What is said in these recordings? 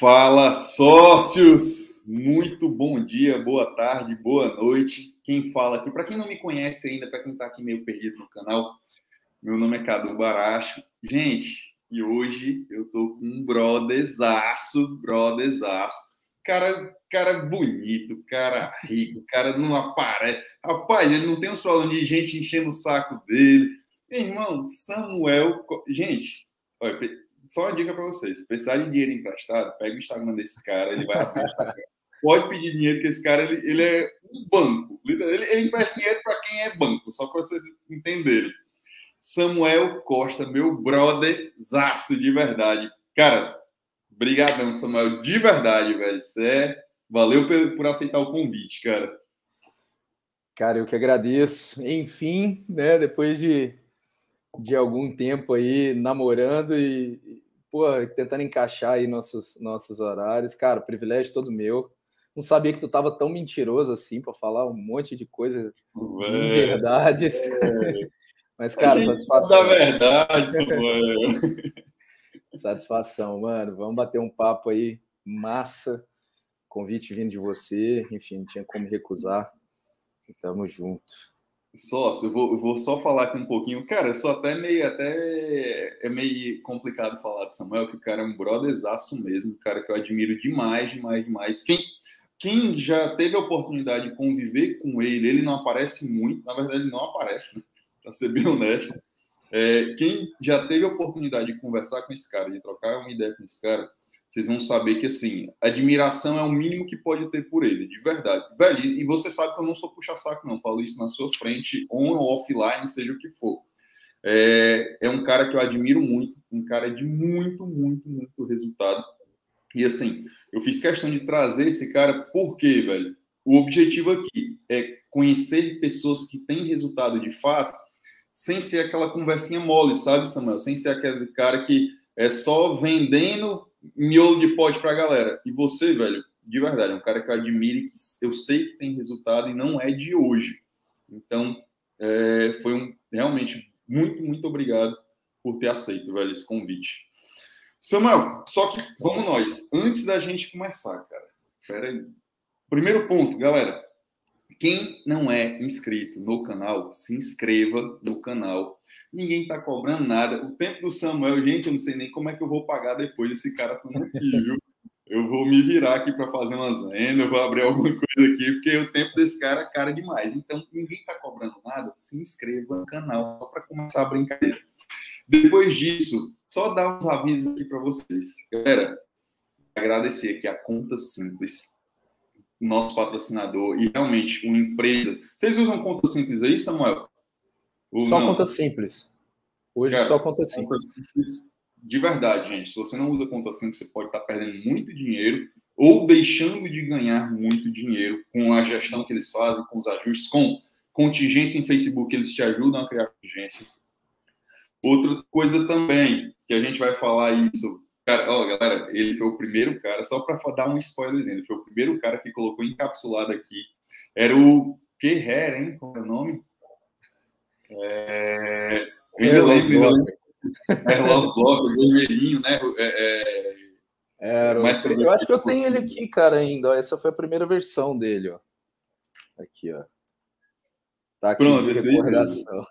Fala, sócios! Muito bom dia, boa tarde, boa noite. Quem fala aqui, para quem não me conhece ainda, para quem está aqui meio perdido no canal, meu nome é Cadu Baracho. Gente, e hoje eu tô com um brotherzaço, brotherzaço. Cara, cara bonito, cara rico, cara não aparece. Rapaz, ele não tem uns problemas de gente enchendo o saco dele. Irmão, Samuel. Gente, olha, só uma dica para vocês: se precisar de dinheiro emprestado, pega o Instagram desse cara, ele vai. Pode pedir dinheiro, que esse cara ele, ele é um banco. Ele, ele empresta dinheiro para quem é banco, só para vocês entenderem. Samuel Costa, meu brother zaço de verdade. Cara, brigadão, Samuel, de verdade, velho. Você é... Valeu por, por aceitar o convite, cara. Cara, eu que agradeço. Enfim, né, depois de, de algum tempo aí namorando e, pô, tentando encaixar aí nossos, nossos horários, cara, privilégio todo meu. Não sabia que tu tava tão mentiroso assim para falar um monte de coisa de verdades. É. Mas, cara, satisfação. Da verdade, mano. satisfação, mano. Vamos bater um papo aí, massa. Convite vindo de você, enfim, não tinha como recusar. Tamo junto. Sócio, eu vou, eu vou só falar aqui um pouquinho. Cara, eu sou até meio, até é meio complicado falar de Samuel, que o cara é um brotherzaço mesmo, cara que eu admiro demais, demais, demais. Quem, quem já teve a oportunidade de conviver com ele, ele não aparece muito, na verdade, ele não aparece, né? para ser bem honesto. É, quem já teve a oportunidade de conversar com esse cara, de trocar uma ideia com esse cara, vocês vão saber que, assim, admiração é o mínimo que pode ter por ele, de verdade. Velho, e você sabe que eu não sou puxa-saco, não. Falo isso na sua frente, on ou offline, seja o que for. É, é um cara que eu admiro muito, um cara de muito, muito, muito resultado. E, assim, eu fiz questão de trazer esse cara porque, velho, o objetivo aqui é conhecer pessoas que têm resultado de fato sem ser aquela conversinha mole, sabe, Samuel? Sem ser aquele cara que é só vendendo miolo de pote para a galera. E você, velho, de verdade, é um cara que eu admiro que eu sei que tem resultado e não é de hoje. Então, é, foi um, realmente muito, muito obrigado por ter aceito, velho, esse convite. Samuel, só que vamos nós. Antes da gente começar, cara. Pera aí. Primeiro ponto, galera. Quem não é inscrito no canal, se inscreva no canal. Ninguém está cobrando nada. O tempo do Samuel, gente, eu não sei nem como é que eu vou pagar depois esse cara falando aqui, viu? Eu vou me virar aqui para fazer umas vendas, vou abrir alguma coisa aqui, porque o tempo desse cara é cara demais. Então, ninguém está cobrando nada, se inscreva no canal, só para começar a brincadeira. Depois disso, só dar uns avisos aqui para vocês. Galera, agradecer aqui a Conta Simples nosso patrocinador e realmente uma empresa. Vocês usam conta simples aí, Samuel? Ou só não? conta simples. Hoje Cara, só conta simples. conta simples. De verdade, gente. Se você não usa conta simples, você pode estar perdendo muito dinheiro ou deixando de ganhar muito dinheiro com a gestão que eles fazem, com os ajustes, com contingência em Facebook, eles te ajudam a criar contingência. Outra coisa também, que a gente vai falar isso Cara, ó, galera, ele foi o primeiro cara, só para dar um spoilerzinho, ele foi o primeiro cara que colocou encapsulado aqui. Era o Hair, hein? Qual é o nome? É... Eu ainda lembro, É Lost Block, o vermelhinho, né? É, é... Era, eu acho que eu tenho ele aqui, cara, ainda. Essa foi a primeira versão dele, ó. Aqui, ó. Tá aqui Pronto, de recordação.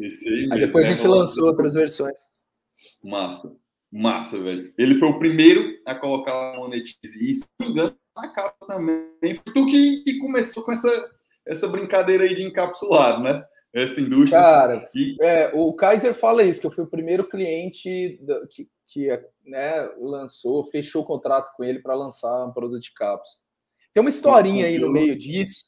Esse aí, aí depois a gente lançou outras versões. Massa. Massa, velho. Ele foi o primeiro a colocar no Monetize. E, se não me engano, na capa também. Foi tu que, que começou com essa, essa brincadeira aí de encapsulado, né? Essa indústria. Cara, e... é, o Kaiser fala isso, que eu fui o primeiro cliente que, que né, lançou, fechou o contrato com ele para lançar um produto de cápsula. Tem uma historinha aí no meio disso.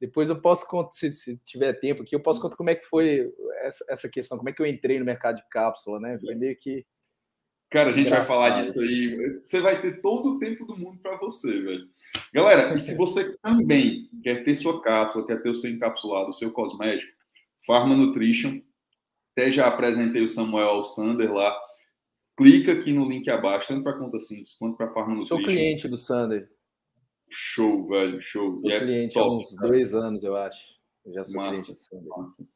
Depois eu posso contar, se, se, tiver tempo aqui, eu posso contar como é que foi essa, essa questão, como é que eu entrei no mercado de cápsula, né? Foi meio que Cara, a gente vai falar disso aí. Você vai ter todo o tempo do mundo para você, velho. Galera, e se você também quer ter sua cápsula, quer ter o seu encapsulado, o seu cosmético, Pharma Nutrition, até já apresentei o Samuel Alsander lá. Clica aqui no link abaixo, tanto para conta simples quanto para Pharma Nutrition. Sou cliente do Sander. Show, velho, show. Sou é cliente top, há uns cara. dois anos, eu acho. Eu já sou massa, cliente do Sander. Massa.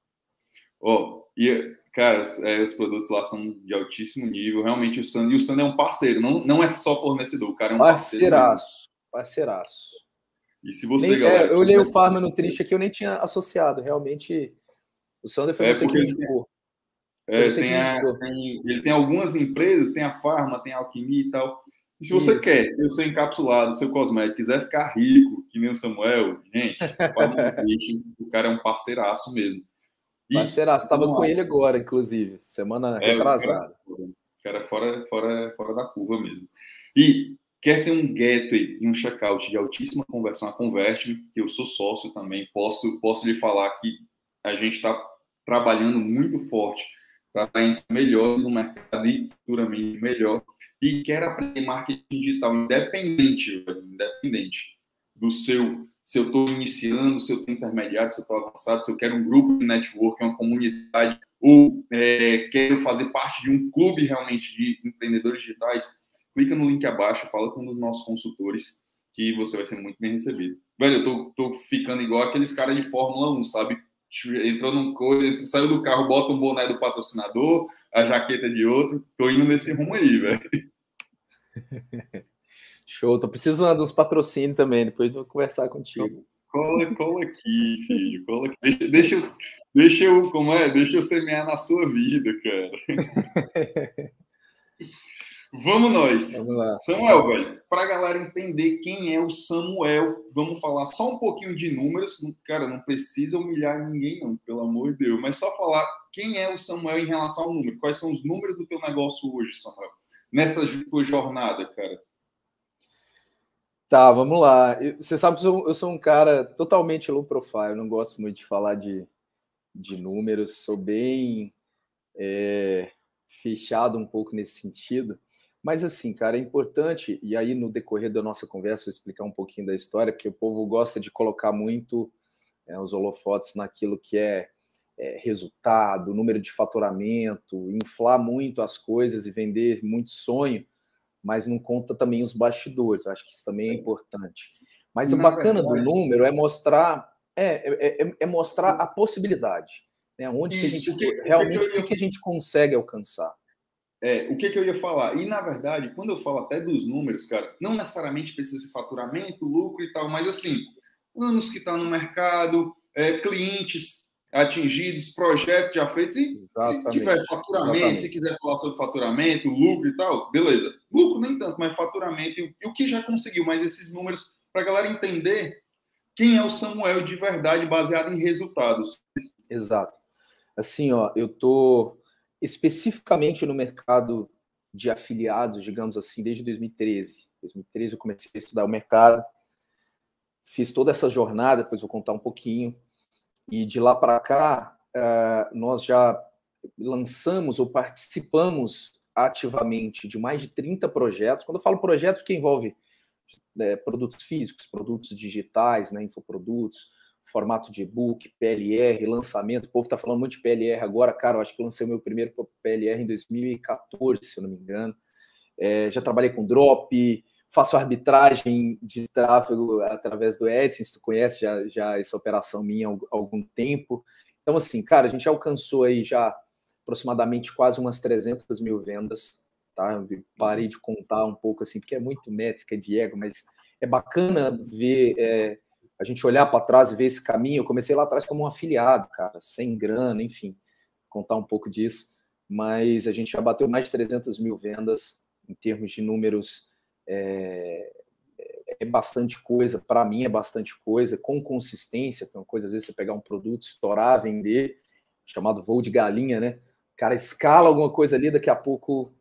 Ó, oh, e, cara, é, os produtos lá são de altíssimo nível. Realmente, o Sand, e o Sand é um parceiro, não, não é só fornecedor, o cara é um parceiraço. Parceiraço. E se você, nem, galera, é, eu olhei o Farma Nutrition aqui, eu nem tinha associado. Realmente, o Sander foi é você que indicou. É, tem a, tem, ele tem algumas empresas, tem a Farma, tem a Alquimia e tal. E se você Isso. quer ter o seu encapsulado, o seu cosmético, quiser ficar rico, que nem o Samuel, gente, o cara é um parceiraço mesmo. E, parceiraço, estava com ele agora, inclusive, semana é, retrasada. O cara, cara fora, fora, fora da curva mesmo. E quer ter um gateway e um checkout de altíssima conversão, a Converte, que eu sou sócio também, posso, posso lhe falar que a gente está trabalhando muito forte para estar melhores no mercado e futuramente melhor. E quer aprender marketing digital independente, independente do seu, se eu estou iniciando, se eu estou intermediário, se eu estou avançado, se eu quero um grupo de network, uma comunidade, ou é, quero fazer parte de um clube realmente de empreendedores digitais, clica no link abaixo, fala com um dos nossos consultores que você vai ser muito bem recebido. Velho, eu tô, tô ficando igual aqueles caras de Fórmula 1, sabe? entrou num coisa, saiu do carro, bota um boné do patrocinador, a jaqueta de outro. Tô indo nesse rumo aí, velho. Show, tô precisando dos patrocínios também, depois vou conversar contigo. Cola, cola aqui, filho, cola aqui. Deixa, deixa, eu, deixa eu, como é? Deixa eu semear na sua vida, cara. Vamos nós. Vamos lá. Samuel, velho, para a galera entender quem é o Samuel, vamos falar só um pouquinho de números. Cara, não precisa humilhar ninguém, não, pelo amor de Deus. Mas só falar quem é o Samuel em relação ao número. Quais são os números do teu negócio hoje, Samuel? Nessa tua jornada, cara. Tá, vamos lá. Você sabe que eu sou, eu sou um cara totalmente low profile. Não gosto muito de falar de, de números. Sou bem é, fechado um pouco nesse sentido. Mas assim, cara, é importante, e aí no decorrer da nossa conversa vou explicar um pouquinho da história, porque o povo gosta de colocar muito é, os holofotes naquilo que é, é, resultado, número de faturamento, inflar muito as coisas e vender muito sonho, mas não conta também os bastidores. Eu acho que isso também é importante. Mas o bacana verdade, do número é mostrar é, é, é mostrar a possibilidade, né? Onde isso, que a gente que, realmente o que, que a gente consegue alcançar. É, o que, que eu ia falar? E, na verdade, quando eu falo até dos números, cara, não necessariamente precisa ser faturamento, lucro e tal, mas, assim, anos que está no mercado, é, clientes atingidos, projetos já feitos, e Exatamente. se tiver faturamento, Exatamente. se quiser falar sobre faturamento, lucro e tal, beleza. Lucro nem tanto, mas faturamento e, o que já conseguiu, mas esses números, para a galera entender quem é o Samuel de verdade, baseado em resultados. Exato. Assim, ó, eu tô especificamente no mercado de afiliados, digamos assim, desde 2013. 2013 eu comecei a estudar o mercado, fiz toda essa jornada, depois vou contar um pouquinho. E de lá para cá, uh, nós já lançamos ou participamos ativamente de mais de 30 projetos. Quando eu falo projetos, que envolve né, produtos físicos, produtos digitais, né, infoprodutos, formato de e-book, PLR, lançamento. O povo está falando muito de PLR agora, cara. Eu acho que lancei o meu primeiro PLR em 2014, se eu não me engano. É, já trabalhei com drop, faço arbitragem de tráfego através do AdSense, tu conhece já, já essa operação minha há algum tempo. Então, assim, cara, a gente alcançou aí já aproximadamente quase umas 300 mil vendas, tá? Eu parei de contar um pouco, assim, porque é muito métrica de ego, mas é bacana ver é, a gente olhar para trás e ver esse caminho. Eu comecei lá atrás como um afiliado, cara, sem grana, enfim, contar um pouco disso. Mas a gente já bateu mais de 300 mil vendas em termos de números. É, é bastante coisa, para mim é bastante coisa, com consistência, é uma coisa, às vezes você pegar um produto, estourar, vender, chamado voo de galinha, né? O cara escala alguma coisa ali, daqui a pouco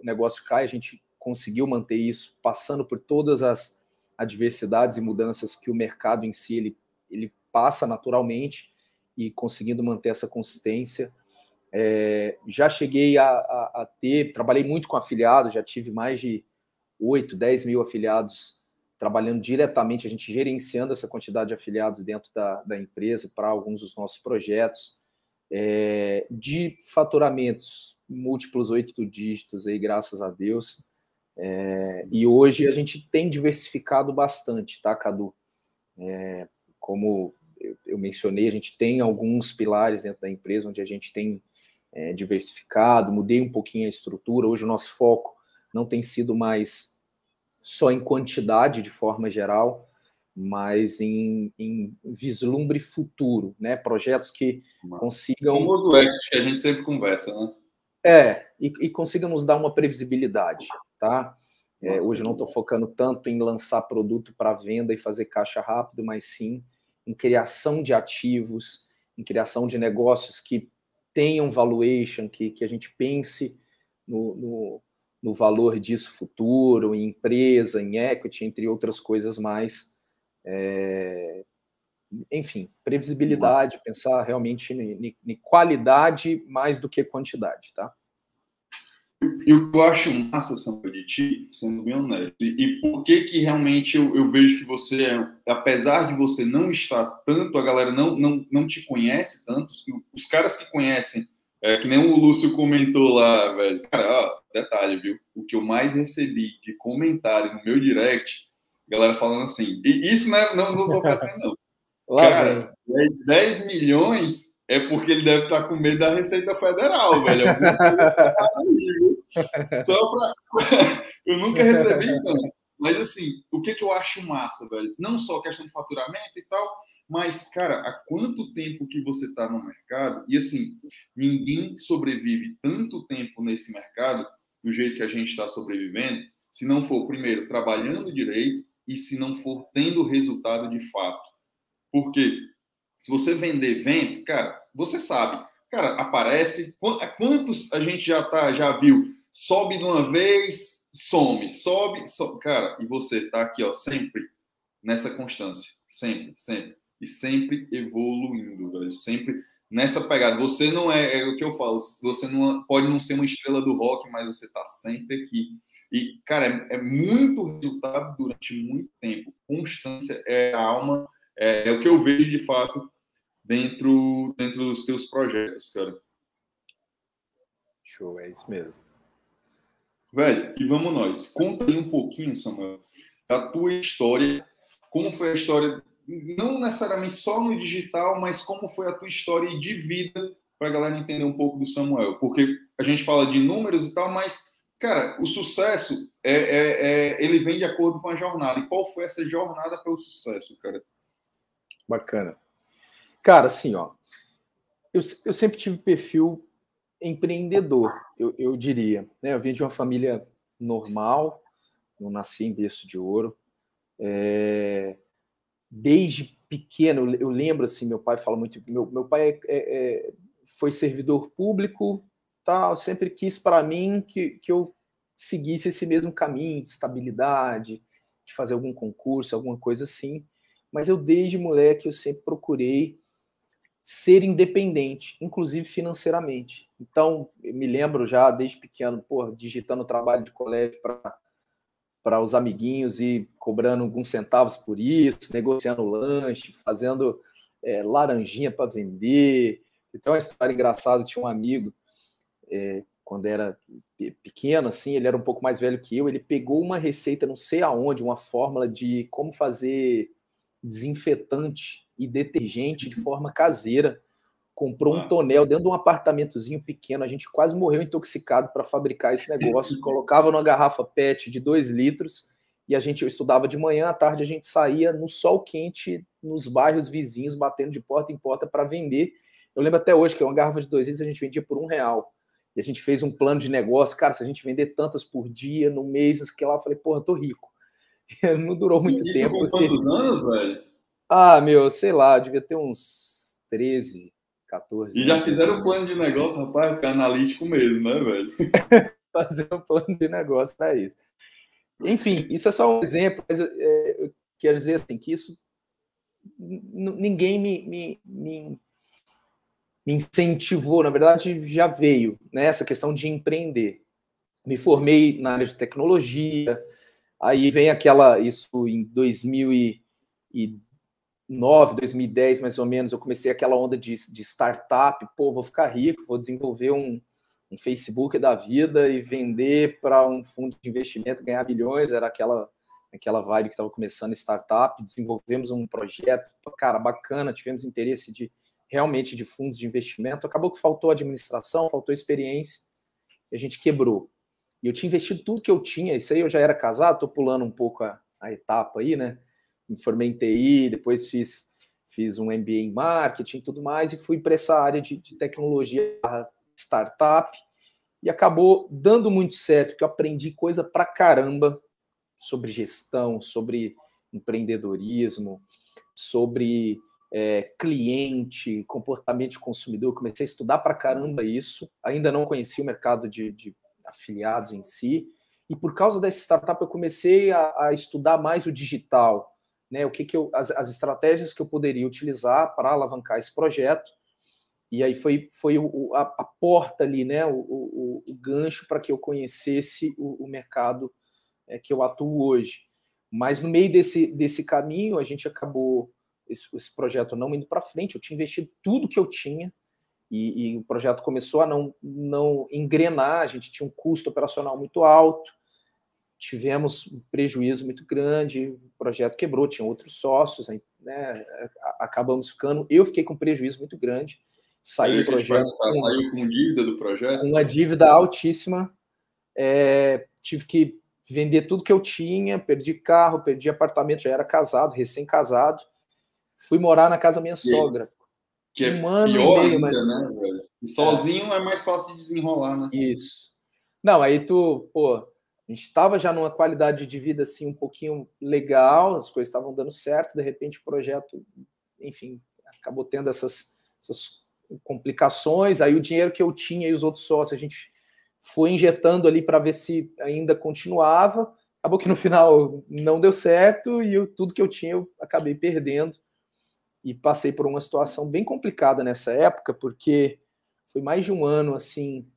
o negócio cai, a gente conseguiu manter isso, passando por todas as adversidades e mudanças que o mercado em si ele, ele passa naturalmente e conseguindo manter essa consistência. É, já cheguei a, a, a, ter, trabalhei muito com afiliados, já tive mais de 8, 10 mil afiliados trabalhando diretamente, a gente gerenciando essa quantidade de afiliados dentro da, da empresa para alguns dos nossos projetos, é, de faturamentos múltiplos oito dígitos aí, graças a Deus. É, e hoje a gente tem diversificado bastante, tá, Cadu? É, como eu, eu, mencionei, a gente tem alguns pilares dentro da empresa onde a gente tem é, diversificado, mudei um pouquinho a estrutura. Hoje o nosso foco não tem sido mais só em quantidade de forma geral, mas em, em vislumbre futuro, né? Projetos que consigam. Como o Equity, que a gente sempre conversa, né? É, e, e consigam nos dar uma previsibilidade, tá? É, hoje não estou focando tanto em lançar produto para venda e fazer caixa rápido, mas sim em criação de ativos, em criação de negócios que tenham valuation, que, que a gente pense no, no, no valor disso futuro, em empresa, em equity, entre outras coisas mais. É, enfim, previsibilidade, pensar realmente em qualidade mais do que quantidade, tá? E o que eu acho massa, Samuel, de ti, sendo bem honesto, e, e por que que realmente eu, eu, vejo que você, é, apesar de você não estar tanto, a galera não, não, não te conhece tanto, os caras que conhecem, é, que nem o Lúcio comentou lá, velho, cara, ó, detalhe, viu? O que eu mais recebi de comentário no meu direct, galera falando assim, e isso não, é, não, não tô pensando, não. cara, 10, 10 milhões é porque ele deve estar com medo da Receita Federal, velho. Só pra... eu nunca recebi tanto. Mas, assim, o que, que eu acho massa, velho? Não só questão de faturamento e tal, mas, cara, há quanto tempo que você está no mercado? E, assim, ninguém sobrevive tanto tempo nesse mercado do jeito que a gente está sobrevivendo, se não for, primeiro, trabalhando direito e se não for tendo resultado de fato. Por quê? Se você vender vento, cara, você sabe. Cara, aparece. Quantos a gente já tá, já viu? Sobe de uma vez, some, sobe, sobe. Cara, e você tá aqui, ó, sempre nessa constância. Sempre, sempre. E sempre evoluindo, velho. Sempre nessa pegada. Você não é, é o que eu falo, você não pode não ser uma estrela do rock, mas você tá sempre aqui. E, cara, é, é muito resultado durante muito tempo. Constância é a alma é, é, o que eu vejo de fato dentro, dentro dos teus projetos, cara. Show, é isso mesmo. Velho, e vamos nós. Conta aí um pouquinho, Samuel, da tua história. Como foi a história, não necessariamente só no digital, mas como foi a tua história de vida, para a galera entender um pouco do Samuel. Porque a gente fala de números e tal, mas, cara, o sucesso, é, é, é ele vem de acordo com a jornada. E qual foi essa jornada para o sucesso, cara? Bacana. Cara, assim, ó, eu, eu sempre tive perfil empreendedor, eu, eu diria. Né? Eu vim de uma família normal, não nasci em berço de ouro. É, desde pequeno, eu lembro assim, meu pai fala muito, meu, meu pai é, é, é foi servidor público, tal, sempre quis para mim que, que eu seguisse esse mesmo caminho de estabilidade, de fazer algum concurso, alguma coisa assim mas eu desde moleque eu sempre procurei ser independente, inclusive financeiramente. Então, me lembro já desde pequeno, pô, digitando trabalho de colégio para para os amiguinhos e cobrando alguns centavos por isso, negociando lanche, fazendo é, laranjinha para vender. Então, uma história engraçada, tinha um amigo, é, quando era pequeno, assim, ele era um pouco mais velho que eu, ele pegou uma receita, não sei aonde, uma fórmula de como fazer desinfetante e detergente de forma caseira. Comprou um tonel dentro de um apartamentozinho pequeno. A gente quase morreu intoxicado para fabricar esse negócio. Colocava numa garrafa PET de 2 litros e a gente eu estudava de manhã, à tarde a gente saía no sol quente nos bairros vizinhos, batendo de porta em porta para vender. Eu lembro até hoje que uma garrafa de 2 litros a gente vendia por um real. E a gente fez um plano de negócio. Cara, se a gente vender tantas por dia, no mês, que lá, eu falei, porra, eu tô rico. não durou muito Isso tempo. Com porque... quantos anos, velho? Ah, meu, sei lá, devia ter uns 13, 14. E já fizeram um plano de negócio, rapaz, que é analítico mesmo, né, velho? Fazer um plano de negócio para isso. Enfim, isso é só um exemplo, mas eu, é, eu quero dizer assim, que isso ninguém me, me, me, me incentivou, na verdade já veio, né, essa questão de empreender. Me formei na área de tecnologia, Aí vem aquela, isso em 2009, 2010 mais ou menos, eu comecei aquela onda de, de startup, pô, vou ficar rico, vou desenvolver um, um Facebook da vida e vender para um fundo de investimento, ganhar bilhões, era aquela, aquela vibe que estava começando startup, desenvolvemos um projeto, cara, bacana, tivemos interesse de realmente de fundos de investimento, acabou que faltou administração, faltou experiência, e a gente quebrou. E eu tinha investido tudo que eu tinha, isso aí eu já era casado, tô pulando um pouco a, a etapa aí, né? Me formei em TI, depois fiz, fiz um MBA em marketing e tudo mais, e fui para essa área de, de tecnologia startup, e acabou dando muito certo, porque eu aprendi coisa pra caramba sobre gestão, sobre empreendedorismo, sobre é, cliente, comportamento de consumidor. Comecei a estudar pra caramba isso. Ainda não conhecia o mercado de, de afiliados em si. E por causa dessa startup, eu comecei a, a estudar mais o digital, né? O que, que eu, as, as estratégias que eu poderia utilizar para alavancar esse projeto. E aí foi, foi o, a, a, porta ali, né? O, o, o gancho para que eu conhecesse o, o mercado é, que eu atuo hoje. Mas no meio desse, desse caminho, a gente acabou esse, esse projeto não indo para frente. Eu tinha investido tudo que eu tinha e, e, o projeto começou a não, não engrenar. A gente tinha um custo operacional muito alto, tivemos um prejuízo muito grande. O projeto quebrou, tinha outros sócios, né? Acabamos ficando. Eu fiquei com prejuízo muito grande. Saí do projeto. Com, saiu com dívida do projeto? Uma dívida altíssima. É, tive que vender tudo que eu tinha, perdi carro, perdi apartamento, já era casado, recém-casado. Fui morar na casa da minha sogra. Que é um ano pior e meio, ainda, né, velho? Sozinho é. é. mais fácil de desenrolar, né? Isso. Não, aí tu, pô, a gente estava já numa qualidade de vida assim um pouquinho legal, as coisas estavam dando certo, de repente o projeto, enfim, acabou tendo essas, essas complicações, aí o dinheiro que eu tinha e os outros sócios, a gente foi injetando ali para ver se ainda continuava. Acabou que no final não deu certo e eu, tudo que eu tinha eu acabei perdendo. E passei por uma situação bem complicada nessa época, porque foi mais de um ano assim,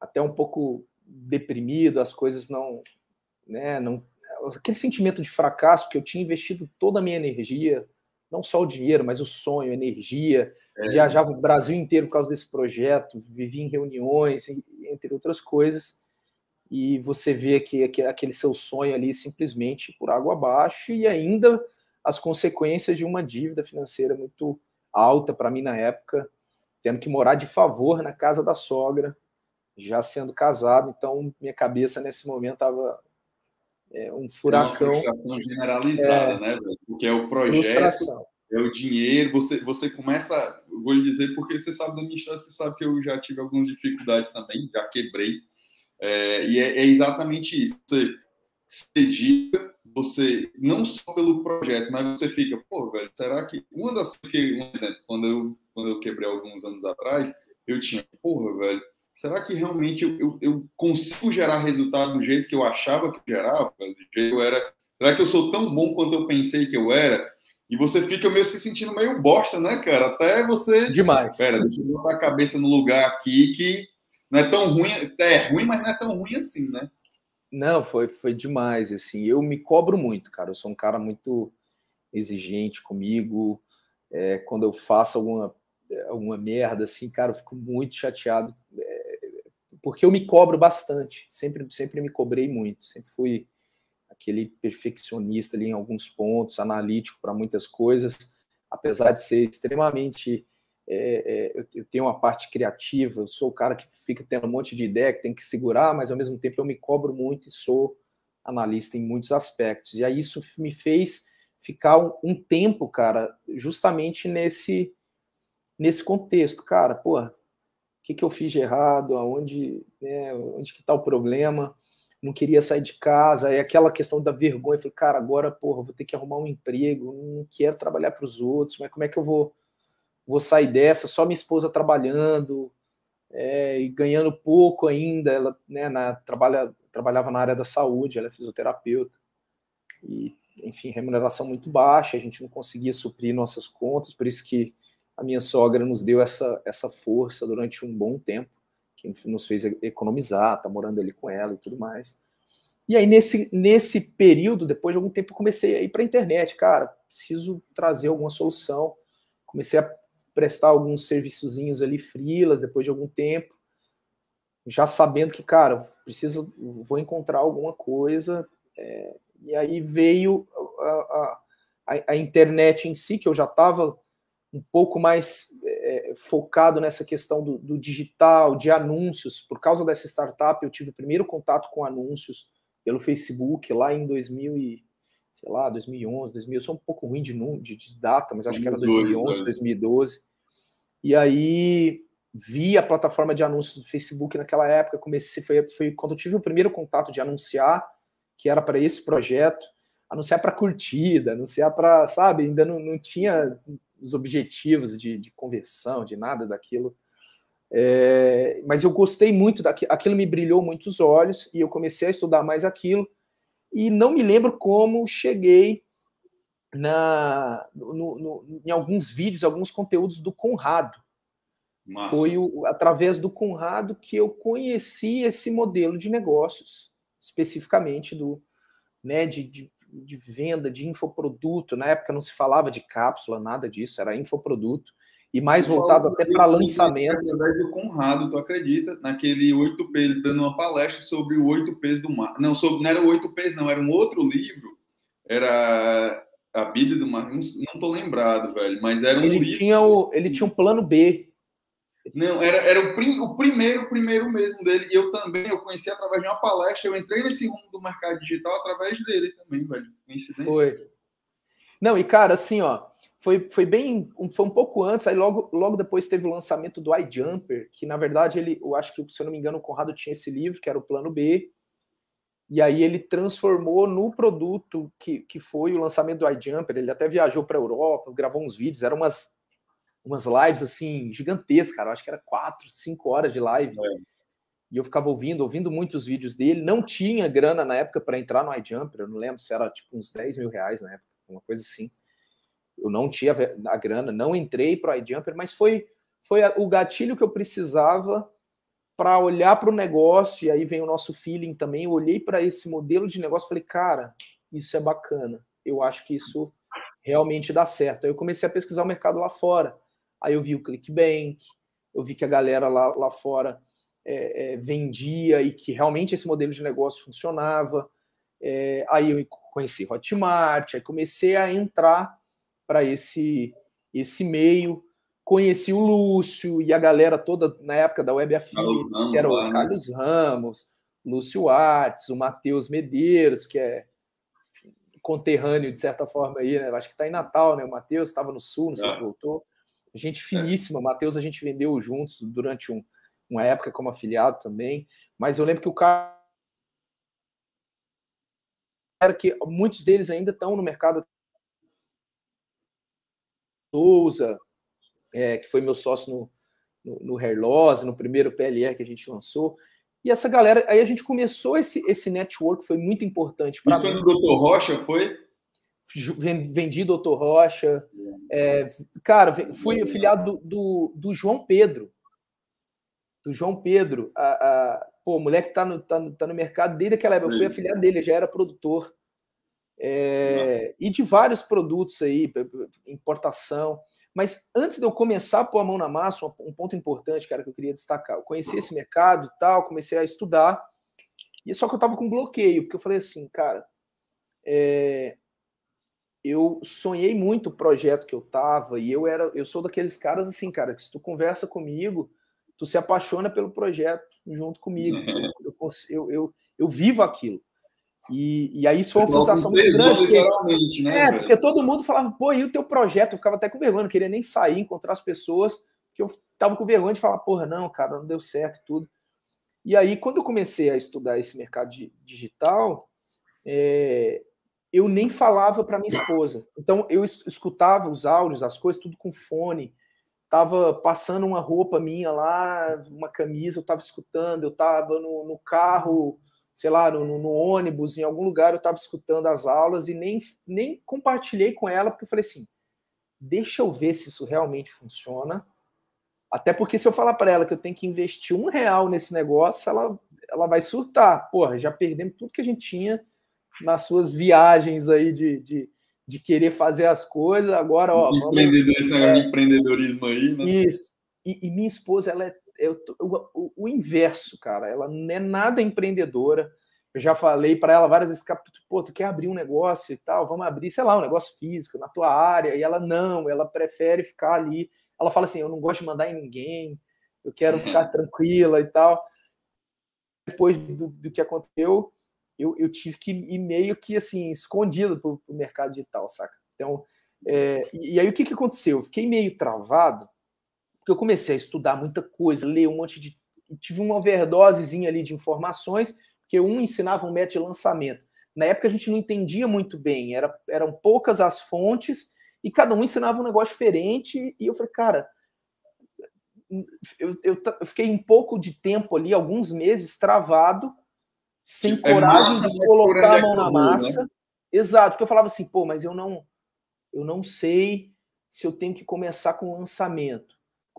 até um pouco deprimido, as coisas não, né, não aquele sentimento de fracasso, porque eu tinha investido toda a minha energia, não só o dinheiro, mas o sonho, a energia. É. Viajava o Brasil inteiro por causa desse projeto, vivia em reuniões, entre outras coisas. E você vê que aquele seu sonho ali simplesmente por água abaixo e ainda as consequências de uma dívida financeira muito alta para mim na época, tendo que morar de favor na casa da sogra, já sendo casado. Então, minha cabeça nesse momento estava é, um furacão. Uma frustração generalizada, é, né? Porque é o projeto, frustração. é o dinheiro. Você, você começa, vou lhe dizer, porque você sabe da minha história, você sabe que eu já tive algumas dificuldades também, já quebrei. É, e é, é, exatamente isso. Você se dedica, você, não só pelo projeto, mas você fica, pô, velho, será que. Uma das coisas que, um exemplo, quando eu, quando eu quebrei alguns anos atrás, eu tinha, porra, velho será que realmente eu, eu, eu, consigo gerar resultado do jeito que eu achava que gerava? Do jeito que eu era? Será que eu sou tão bom quanto eu pensei que eu era? E você fica meio se sentindo meio bosta, né, cara? Até você. Demais. Pera, deixa eu botar a cabeça no lugar aqui que não é tão ruim. É ruim, mas não é tão ruim assim, né? Não, foi, foi demais. Assim, eu me cobro muito, cara. Eu sou um cara muito exigente comigo. É, quando eu faço alguma, alguma merda, assim, cara, eu fico muito chateado. Porque eu me cobro bastante, sempre, sempre me cobrei muito, sempre fui aquele perfeccionista ali em alguns pontos, analítico para muitas coisas, apesar de ser extremamente. É, é, eu tenho uma parte criativa, eu sou o cara que fica tendo um monte de ideia que tem que segurar, mas ao mesmo tempo eu me cobro muito e sou analista em muitos aspectos. E aí isso me fez ficar um, um tempo, cara, justamente nesse nesse contexto, cara, porra, que, que eu fiz de errado, aonde, né, onde que está o problema, não queria sair de casa, é aquela questão da vergonha, falei, cara, agora, porra, vou ter que arrumar um emprego, não quero trabalhar para os outros, mas como é que eu vou, vou sair dessa, só minha esposa trabalhando, é, e ganhando pouco ainda, ela né, na, trabalha, trabalhava na área da saúde, ela é fisioterapeuta, e, enfim, remuneração muito baixa, a gente não conseguia suprir nossas contas, por isso que a minha sogra nos deu essa, essa força durante um bom tempo, que nos fez economizar, tá morando ali com ela e tudo mais. E aí, nesse, nesse período, depois de algum tempo, eu comecei a ir para a internet. Cara, preciso trazer alguma solução. Comecei a prestar alguns serviçozinhos ali, frilas, depois de algum tempo, já sabendo que, cara, preciso, vou encontrar alguma coisa. É, E aí veio a, a, a internet em si, que eu já estava um pouco mais é, focado nessa questão do, do, digital, de anúncios. Por causa dessa startup, eu tive o primeiro contato com anúncios pelo Facebook lá em 2000 e, sei lá, 2011, 2000. Eu sou um pouco ruim de, de, de data, mas acho que era 2011, 2012. E aí vi a plataforma de anúncios do Facebook naquela época. Comecei, foi, foi quando eu tive o primeiro contato de anunciar, que era para esse projeto anunciar para curtida, anunciar para, sabe, ainda não, não tinha os objetivos de, de conversão, de nada daquilo. É, mas eu gostei muito daquilo, aquilo me brilhou muito os olhos e eu comecei a estudar mais aquilo e não me lembro como cheguei na no, no, em alguns vídeos, alguns conteúdos do Conrado. Massa. Foi o, através do Conrado que eu conheci esse modelo de negócios, especificamente do né, de, de de venda de infoproduto. Na época não se falava de cápsula, nada disso, era infoproduto. E mais voltado até para lançamento. Do Conrado, tu acredita? Naquele 8P, ele dando uma palestra sobre o 8Ps do mar. Não, sobre, não era o 8Ps, não, era um outro livro. Era a Bíblia do mar. Não, não tô lembrado, velho, mas era um ele livro. Tinha o, ele tinha um plano B. Não, era, era o, prim, o primeiro, primeiro mesmo dele. E eu também, eu conheci através de uma palestra. Eu entrei nesse rumo do mercado digital através dele também, velho. Coincidência. Foi. Não, e cara, assim, ó, foi, foi bem, foi um pouco antes, aí logo, logo depois teve o lançamento do iJumper, que na verdade ele, eu acho que, se eu não me engano, o Conrado tinha esse livro, que era o Plano B, e aí ele transformou no produto que, que foi o lançamento do iJumper, ele até viajou para a Europa, gravou uns vídeos, eram umas umas lives assim gigantescas, cara. Eu acho que era quatro, cinco horas de live. É. E eu ficava ouvindo, ouvindo muitos vídeos dele. Não tinha grana na época para entrar no iJumper. Eu não lembro se era tipo uns 10 mil reais na época, uma coisa assim. Eu não tinha a grana, não entrei para o iJumper, mas foi, foi o gatilho que eu precisava para olhar para o negócio. E aí vem o nosso feeling também. Eu olhei para esse modelo de negócio e falei, cara, isso é bacana. Eu acho que isso realmente dá certo. Aí eu comecei a pesquisar o mercado lá fora Aí eu vi o ClickBank, eu vi que a galera lá, lá fora é, é, vendia e que realmente esse modelo de negócio funcionava. É, aí eu conheci Hotmart, aí comecei a entrar para esse, esse meio. Conheci o Lúcio e a galera toda na época da Web Affiliates, que era o né? Carlos Ramos, Lúcio Artes, o Matheus Medeiros, que é conterrâneo de certa forma aí, né? Acho que está em Natal, né? O Matheus estava no Sul, não sei se é. voltou. Gente é. finíssima. É. Matheus a gente vendeu juntos durante um, uma época como afiliado também. Mas eu lembro que o cara era que muitos deles ainda estão no mercado. Souza, é, que foi meu sócio no, no, no Hairloss, no primeiro PLR que a gente lançou. E essa galera, aí a gente começou esse, esse network, foi muito importante para mim. no Dr. Rocha, foi? Vendi Doutor Rocha. É, cara, fui afiliado do, do, do, João Pedro. Do João Pedro. A, a, pô, o moleque tá no, tá, no, tá no mercado desde aquela época. Eu fui afiliado dele, já era produtor. É, e de vários produtos aí, importação. Mas antes de eu começar a pôr a mão na massa, um ponto importante, cara, que eu queria destacar. Eu conheci esse mercado e tal, comecei a estudar. E só que eu tava com bloqueio, porque eu falei assim, cara, é, eu sonhei muito o projeto que eu tava e eu era, eu sou daqueles caras assim, cara, que se tu conversa comigo, tu se apaixona pelo projeto junto comigo. Eu, eu, eu, eu, vivo aquilo. E, e aí isso foi uma frustração muito grande. Porque, né, é, porque todo mundo falava, pô, e o teu projeto? Eu ficava até com vergonha, não queria nem sair, encontrar as pessoas, porque eu tava com vergonha de falar, porra, não, cara, não deu certo tudo. E aí, quando eu comecei a estudar esse mercado digital, é, eu nem falava para minha esposa. Então eu escutava os áudios, as coisas, tudo com fone. Tava passando uma roupa minha lá, uma camisa, eu tava escutando, eu tava no, no carro, sei lá, no, no, ônibus, em algum lugar eu tava escutando as aulas e nem, nem compartilhei com ela, porque eu falei assim: deixa eu ver se isso realmente funciona. Até porque se eu falar para ela que eu tenho que investir um real nesse negócio, ela, ela vai surtar. Porra, já perdemos tudo que a gente tinha nas suas viagens aí de, de, de querer fazer as coisas. Agora, ó. Esse, vamos, é, empreendedorismo aí, né? Isso. E, e minha esposa, ela é, o, o, o, inverso, cara. Ela não é nada empreendedora. Eu já falei para ela várias vezes, pô, tu quer abrir um negócio e tal, vamos abrir, sei lá, um negócio físico na tua área. E ela não, ela prefere ficar ali. Ela fala assim, eu não gosto de mandar em ninguém, eu quero ficar tranquila e tal. Depois do, do que aconteceu, eu, eu, tive que ir meio que assim, escondido para o mercado digital, saca? Então, é, e aí o que, que aconteceu? Eu fiquei meio travado, porque eu comecei a estudar muita coisa, ler um monte de. Tive uma overdosezinha ali de informações, que um ensinava um método de lançamento. Na época a gente não entendia muito bem, era, eram poucas as fontes e cada um ensinava um negócio diferente. E eu falei, cara, eu, eu, eu fiquei um pouco de tempo ali, alguns meses, travado, sem é coragem de colocar a mão na né? massa. Né? Exato, porque eu falava assim, pô, mas eu não, eu não sei se eu tenho que começar com lançamento.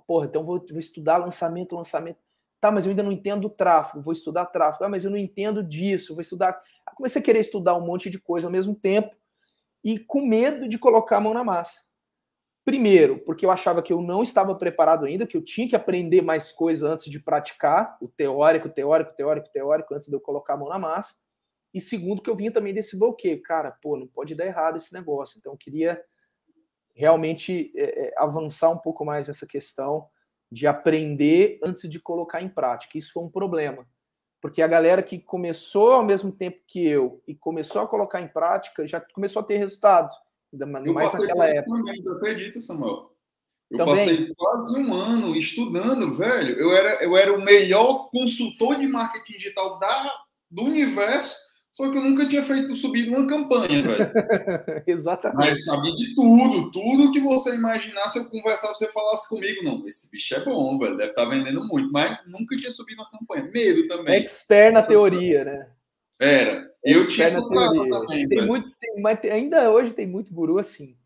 Porra, então vou, vou estudar lançamento, lançamento. Tá, mas eu ainda não entendo tráfego, vou estudar tráfego. Ah, mas eu não entendo disso, vou estudar. Comecei a querer estudar um monte de coisa ao mesmo tempo e com medo de colocar a mão na massa. Primeiro, porque eu achava que eu não estava preparado ainda, que eu tinha que aprender mais coisas antes de praticar, o teórico, teórico, teórico, teórico, antes de eu colocar a mão na massa. E segundo, que eu vinha também desse bloqueio. Cara, pô, não pode dar errado esse negócio. Então, eu queria realmente é, é avançar um pouco mais nessa questão de aprender antes de colocar em prática. Isso foi um problema, porque a galera que começou ao mesmo tempo que eu e começou a colocar em prática já começou a ter resultado, ainda mais naquela época. Também, tu acredita, Samuel? Eu também. passei quase um ano estudando, velho. Eu era, eu era o melhor consultor de marketing digital da, do universo só que eu nunca tinha feito subir uma campanha, velho. Exatamente. Mas sabia de tudo, tudo que você imaginasse, eu conversava, você falasse comigo, não, esse bicho é bom, velho, deve estar tá vendendo muito, mas nunca tinha subido uma campanha. Medo também. Expert na teoria, né? Era. Eu tinha na teoria. também. Tem muito, tem, mas ainda hoje tem muito guru assim.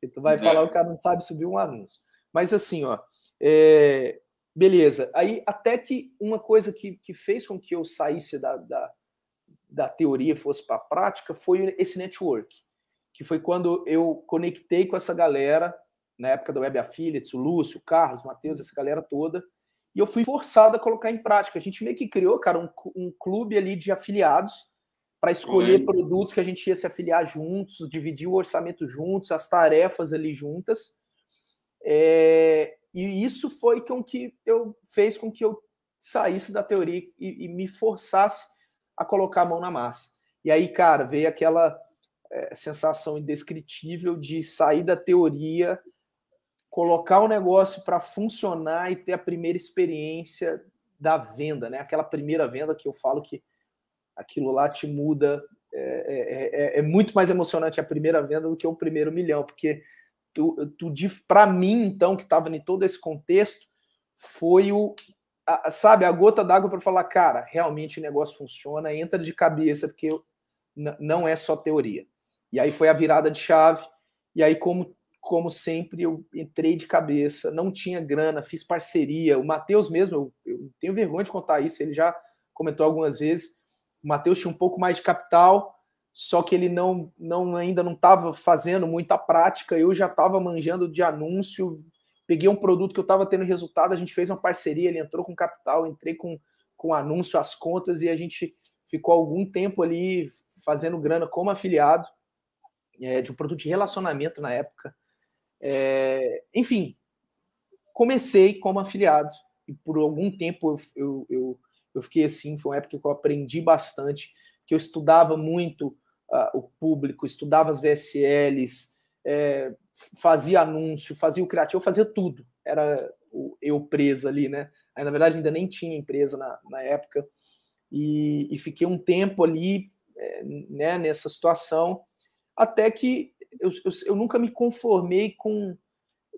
Que tu vai é. falar, o cara não sabe subir um anúncio. Mas assim, ó, é... beleza. Aí até que uma coisa que, que fez com que eu saísse da, da da teoria fosse para a prática foi esse network, que foi quando eu conectei com essa galera, na época da Web Affiliates, o Lúcio, o Carlos, o Matheus, essa galera toda, e eu fui forçado a colocar em prática. A gente meio que criou, cara, um, um clube ali de afiliados para escolher produtos que a gente ia se afiliar juntos, dividir o orçamento juntos, as tarefas ali juntas. É, e isso foi com que eu fez com que eu saísse da teoria e, e me forçasse a colocar a mão na massa. E aí, cara, veio aquela é, sensação indescritível de sair da teoria, colocar o negócio para funcionar e ter a primeira experiência da venda, né? Aquela primeira venda que eu falo que aquilo lá te muda. É, é, é, é muito mais emocionante a primeira venda do que o primeiro milhão, porque tu, tu para mim, então, que estava em todo esse contexto, foi o, a, sabe, a gota d'água para falar, cara, realmente o negócio funciona, entra de cabeça, porque não é só teoria. E aí foi a virada de chave, e aí, como, como sempre, eu entrei de cabeça, não tinha grana, fiz parceria. O Matheus mesmo, eu, eu tenho vergonha de contar isso, ele já comentou algumas vezes. O Matheus tinha um pouco mais de capital, só que ele não, não ainda não estava fazendo muita prática. Eu já estava manjando de anúncio, peguei um produto que eu estava tendo resultado, a gente fez uma parceria, ele entrou com capital, entrei com, com anúncio, as contas, e a gente ficou algum tempo ali fazendo grana como afiliado é, de um produto de relacionamento na época. É, enfim, comecei como afiliado e por algum tempo eu, eu, eu, eu, fiquei assim, foi uma época que eu aprendi bastante, que eu estudava muito uh, o público, estudava as VSLs, é, fazia anúncio, fazia o criativo, fazia tudo. Era eu presa ali, né? Aí, na verdade, ainda nem tinha empresa na, na época. E, e, fiquei um tempo ali é, né, nessa situação, até que eu, eu, eu nunca me conformei com.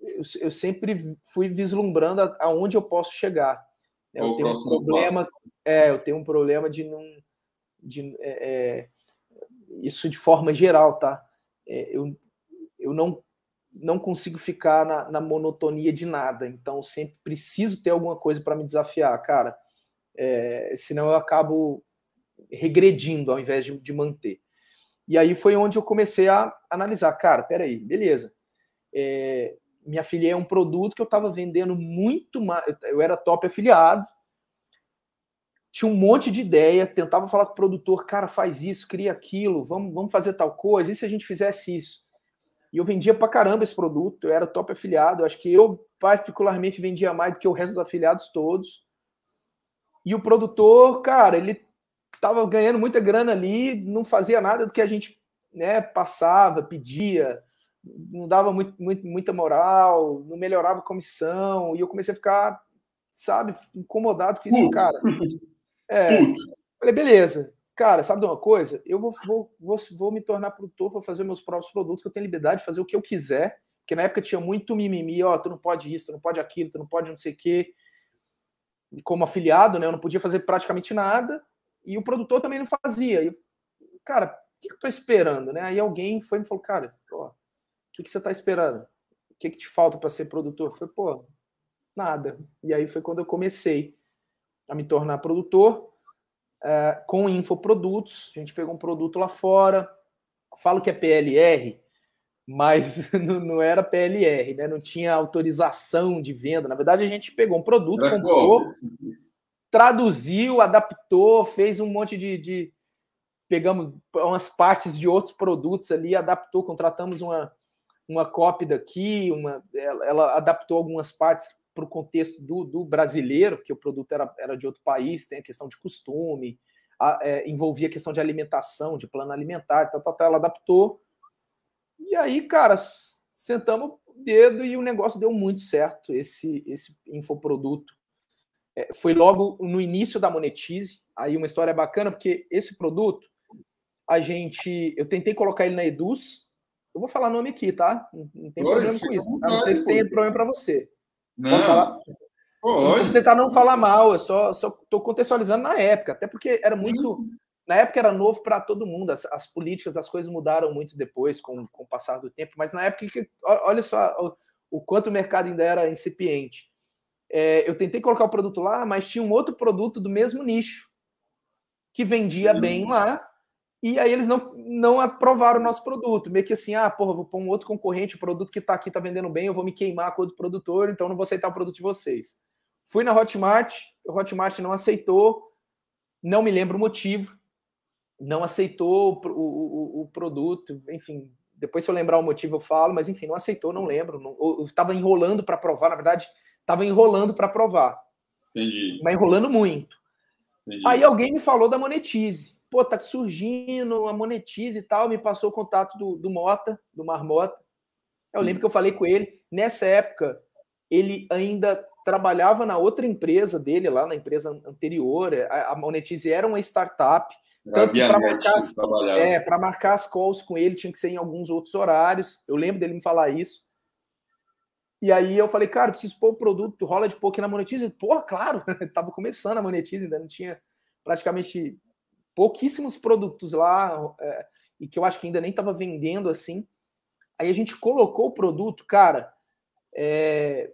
Eu, eu, sempre fui vislumbrando aonde eu posso chegar. Eu tenho um problema. É, eu tenho um problema de não. De, é, é, isso de forma geral, tá? É, eu, eu não não consigo ficar na, na, monotonia de nada. Então, sempre preciso ter alguma coisa para me desafiar, cara. É, senão eu acabo regredindo ao invés de, de, manter. E aí foi onde eu comecei a analisar, cara, peraí, beleza. É, minha afiliei é um produto que eu estava vendendo muito mais. Eu era top afiliado. tinha um monte de ideia, tentava falar com o produtor, cara, faz isso, cria aquilo, vamos, vamos fazer tal coisa, e se a gente fizesse isso? E eu vendia pra caramba esse produto, eu era top afiliado, acho que eu particularmente vendia mais do que o resto dos afiliados todos. E o produtor, cara, ele tava ganhando muita grana ali, não fazia nada do que a gente né, passava, pedia, não dava muito, muito, muita moral, não melhorava a comissão, e eu comecei a ficar, sabe, incomodado com isso, cara. É, falei, beleza, cara, sabe de uma coisa? Eu vou, vou, vou, vou me tornar produtor, vou fazer meus próprios produtos, eu tenho liberdade de fazer o que eu quiser, porque na época tinha muito mimimi, ó, tu não pode isso, tu não pode aquilo, tu não pode não sei o quê. E como afiliado, né, eu não podia fazer praticamente nada, e o produtor também não fazia. E, cara, o que, eu tô esperando, né? Aí alguém foi e me falou, cara, o que, que você tá esperando? O que, que te falta para ser produtor? Eu falei, pô, nada. E aí foi quando eu comecei a me tornar produtor é, com infoprodutos. A gente pegou um produto lá fora. Falo que é PLR, mas não, era PLR, né? Não tinha autorização de venda. Na verdade, a gente pegou um produto, comprou, traduziu, adaptou, fez um monte de, de, Pegamos umas partes de outros produtos ali, adaptou, contratamos uma, uma cópia daqui, uma, ela, ela adaptou algumas partes para o contexto do, do, brasileiro, porque o produto era, era de outro país, tem a questão de costume, a, é, envolvia a questão de alimentação, de plano alimentar, tal, tal, tal, ela adaptou. E aí, cara, sentamos o dedo e o negócio deu muito certo, esse, esse infoproduto. É, foi logo no início da Monetize, aí uma história bacana, porque esse produto, a gente, eu tentei colocar ele na Eduz, eu vou falar nome aqui, tá? Não, tem Oi, problema com isso, a não ser que tenha problema para você. Não. Posso falar? Pode. Vou tentar não falar mal, eu só estou contextualizando na época, até porque era muito. Na época era novo para todo mundo, as, as, políticas, as coisas mudaram muito depois, com, com o passar do tempo, mas na época, olha só o, o quanto o mercado ainda era incipiente. É, eu tentei colocar o produto lá, mas tinha um outro produto do mesmo nicho, que vendia hum. bem lá, e aí eles não, não aprovaram o nosso produto. Meio que assim, ah, porra, vou pôr um outro concorrente, o produto que está aqui está vendendo bem, eu vou me queimar com outro produtor, então não vou aceitar o produto de vocês. Fui na Hotmart, o Hotmart não aceitou, não me lembro o motivo, não aceitou o, o, o produto, enfim, depois se eu lembrar o motivo eu falo, mas enfim, não aceitou, não lembro. Não, eu estava enrolando para aprovar, na verdade, estava enrolando para aprovar. Entendi. Mas enrolando muito. Entendi. Aí alguém me falou da Monetize pô, tá surgindo a monetize e tal, me passou o contato do, do Mota, do Marmota. Eu lembro que eu falei com ele, nessa época, ele ainda trabalhava na outra empresa dele, lá na empresa anterior, a, a Monetize era uma startup, tanto que para marcar, as, é, marcar as calls com ele tinha que ser em alguns outros horários, eu lembro dele me falar isso. E aí eu falei, cara, preciso pôr o produto, rola de pouco na Monetize. Porra, claro, tava começando a Monetize, ainda não tinha praticamente pouquíssimos produtos lá, é, e que eu acho que ainda nem estava vendendo assim. Aí a gente colocou o produto, cara, é,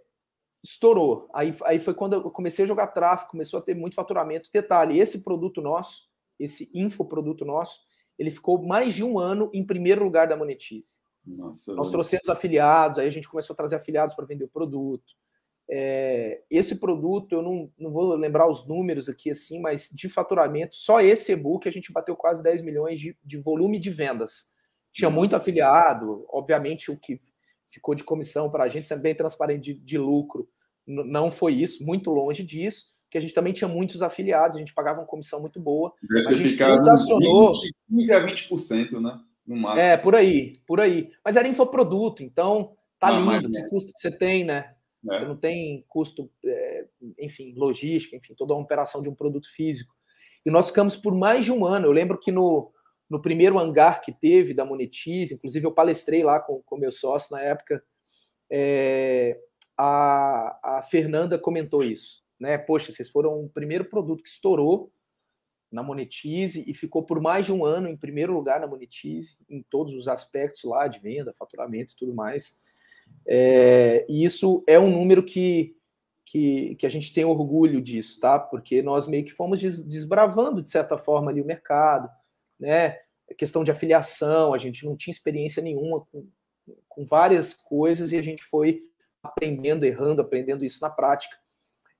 estourou. Aí, aí foi quando eu comecei a jogar tráfego, começou a ter muito faturamento. Detalhe, esse produto nosso, esse infoproduto nosso, ele ficou mais de um ano em primeiro lugar da Monetize. Nossa, Nós trouxemos afiliados, aí a gente começou a trazer afiliados para vender o produto. É, esse produto, eu não, não vou lembrar os números aqui assim, mas de faturamento, só esse e-book a gente bateu quase 10 milhões de, de volume de vendas. Tinha Nossa. muito afiliado, obviamente o que ficou de comissão para a gente, sendo bem transparente de, de lucro, não foi isso, muito longe disso, que a gente também tinha muitos afiliados, a gente pagava uma comissão muito boa. a gente transacionou. 15 a 20%, né? No máximo. É, por aí, por aí. Mas era infoproduto, então tá não, lindo, que custo que você tem, né? Você é. não tem custo, é, enfim, logística, enfim, toda a operação de um produto físico. E nós ficamos por mais de um ano. Eu lembro que no, no primeiro hangar que teve da Monetize, inclusive eu palestrei lá com o meu sócio na época, é, a, a Fernanda comentou isso. Né? Poxa, vocês foram o primeiro produto que estourou na Monetize e ficou por mais de um ano em primeiro lugar na Monetize, em todos os aspectos lá de venda, faturamento e tudo mais. É, e isso é um número que, que, que, a gente tem orgulho disso, tá? Porque nós meio que fomos desbravando, de certa forma, ali o mercado, né? A questão de afiliação, a gente não tinha experiência nenhuma com, com várias coisas e a gente foi aprendendo, errando, aprendendo isso na prática.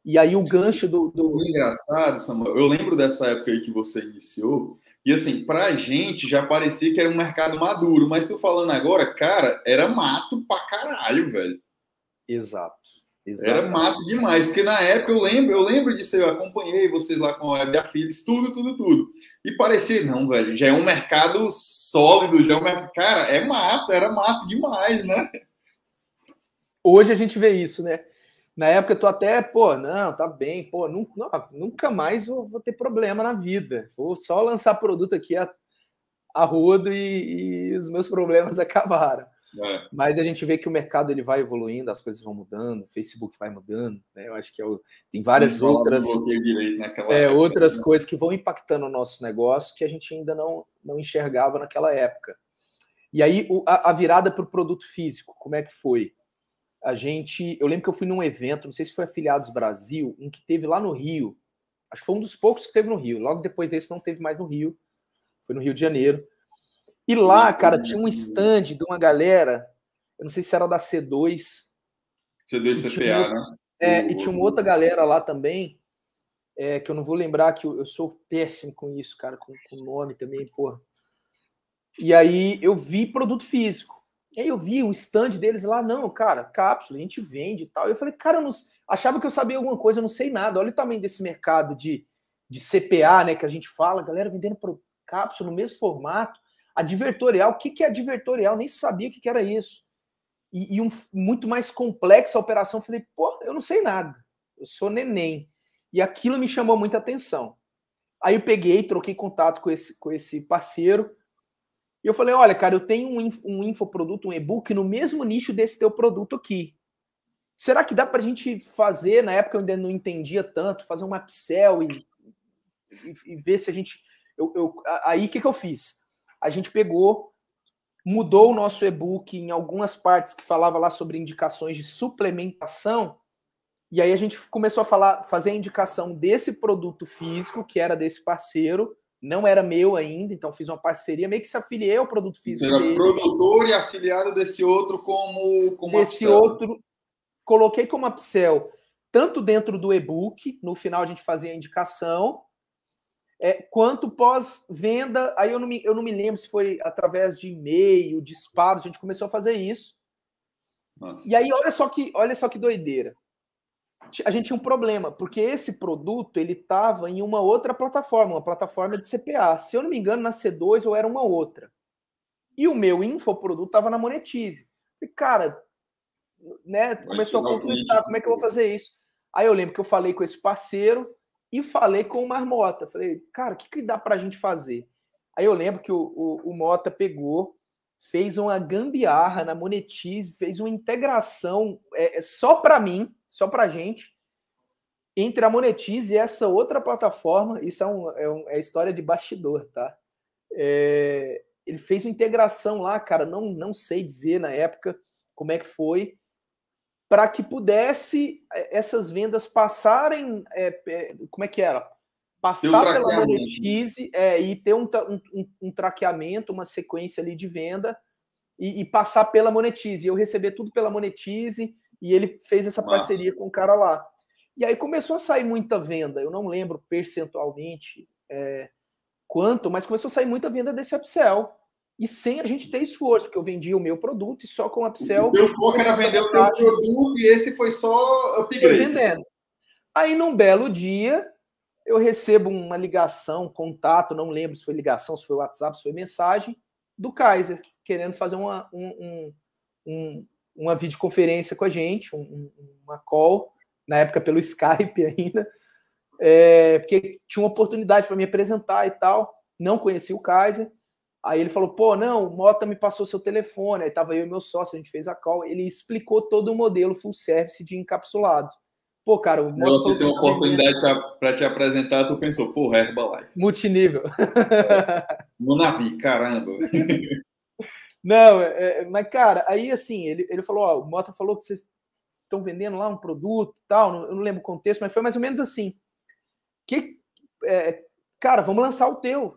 E aí o gancho do. do... Engraçado, Samuel. Eu lembro dessa época aí que você iniciou. E assim, pra gente já parecia que era um mercado maduro, mas tu falando agora, cara, era mato pra caralho, velho. Exato. Exatamente. Era mato demais, porque na época eu lembro, eu lembro disso, eu acompanhei vocês lá com a Web Affiliates, tudo, tudo, tudo. E parecia, não, velho, já é um mercado sólido, já é um mercado. Cara, é mato, era mato demais, né? Hoje a gente vê isso, né? Na época eu tô até, pô, não, tá bem, pô, nunca, nunca mais vou, vou ter problema na vida. Vou só lançar produto aqui a, a rodo e, e os meus problemas acabaram. É. Mas a gente vê que o mercado ele vai evoluindo, as coisas vão mudando, o Facebook vai mudando, né? Eu acho que é o... tem várias outras é, outras né? coisas que vão impactando o nosso negócio que a gente ainda não, não enxergava naquela época. E aí o, a, a, virada para o produto físico, como é que foi? A gente, eu lembro que eu fui num evento, não sei se foi Afiliados Brasil, um que teve lá no Rio. Acho que foi um dos poucos que teve no Rio. Logo depois desse não teve mais no Rio. Foi no Rio de Janeiro. E lá, cara, tinha um stand de uma galera, eu não sei se era da C2. C2 CPA, né? É, e tinha uma outra galera lá também, é, que eu não vou lembrar, que eu, eu sou péssimo com isso, cara, com, com nome também, porra. E aí eu vi produto físico. E aí eu vi o stand deles lá, não, cara, cápsula, a gente vende e tal. Eu falei, cara, eu não, achava que eu sabia alguma coisa, eu não sei nada. Olha o tamanho desse mercado de, de CPA, né, que a gente fala, galera vendendo cápsula no mesmo formato. Advertorial, o que, que é advertorial? Nem sabia o que, que era isso. E, e um, muito mais complexa a operação. Falei, pô, eu não sei nada. Eu sou neném. E aquilo me chamou muita atenção. Aí eu peguei, troquei contato com esse, com esse parceiro. E eu falei: olha, cara, eu tenho um, um infoproduto, um e-book no mesmo nicho desse teu produto aqui. Será que dá para a gente fazer? Na época eu ainda não entendia tanto, fazer uma upsell e, e, e ver se a gente. Eu, eu aí o que, que eu fiz? a gente pegou, mudou o nosso e-book em algumas partes que falava lá sobre indicações de suplementação, e aí a gente começou a falar, fazer a indicação desse produto físico, que era desse parceiro, não era meu ainda, então fiz uma parceria, meio que se afiliei ao produto físico. Era dele. produtor e afiliado desse outro como, como Desse upsell. outro, coloquei como upsell, tanto dentro do e-book, no final a gente fazia a indicação, é, quanto pós-venda, aí eu não, me, eu não me lembro se foi através de e-mail, disparos, a gente começou a fazer isso. Nossa. E aí, olha só que, olha só que doideira. A gente tinha um problema, porque esse produto ele estava em uma outra plataforma, uma plataforma de CPA. Se eu não me engano, na C2 ou era uma outra. E o meu infoproduto estava na Monetize. E, cara, né, começou a conflitar, como é que eu vou fazer isso? Aí eu lembro que eu falei com esse parceiro, e falei com o Marmota. Falei, cara, o que, que dá para a gente fazer? Aí eu lembro que o, o, o Mota pegou, fez uma gambiarra na Monetize, fez uma integração é, é só para mim, só para gente, entre a Monetize e essa outra plataforma. Isso é, um, é, um, é história de bastidor, tá? É, ele fez uma integração lá, cara, não, não sei dizer na época como é que foi, para que pudesse eh, essas vendas passarem. É, é, como é que era? Passar um pela Monetize é, e ter um, um, um, traqueamento, uma sequência ali de venda e, e, passar pela Monetize. Eu receber tudo pela Monetize e ele fez essa Nossa. parceria com o cara lá. E aí começou a sair muita venda. Eu não lembro percentualmente é, quanto, mas começou a sair muita venda desse upsell e sem a gente ter esforço, porque eu vendia o meu produto e só com o upsell. O teu foco era vender o teu produto e esse foi só upgrade. vendendo. Aí, num belo dia, eu recebo uma ligação, contato, não lembro se foi ligação, se foi WhatsApp, se foi mensagem, do Kaiser, querendo fazer uma, um, um, uma videoconferência com a gente, um, uma call, na época pelo Skype ainda, é, porque tinha uma oportunidade para me apresentar e tal. Não conheci o Kaiser. Aí ele falou, pô, não, o Mota me passou seu telefone, aí tava eu e meu sócio, a gente fez a call, ele explicou todo o modelo full service de encapsulado. Pô, cara, o Mota Você tem uma oportunidade para te apresentar, tu pensou, pô, Herbalife. Multinível. no navio, caramba. Não, é, é, mas, cara, aí assim, ele, ele falou, ó, o Mota falou que vocês estão vendendo lá um produto tal, eu não lembro o contexto, mas foi mais ou menos assim. Que, é, cara, vamos lançar o teu.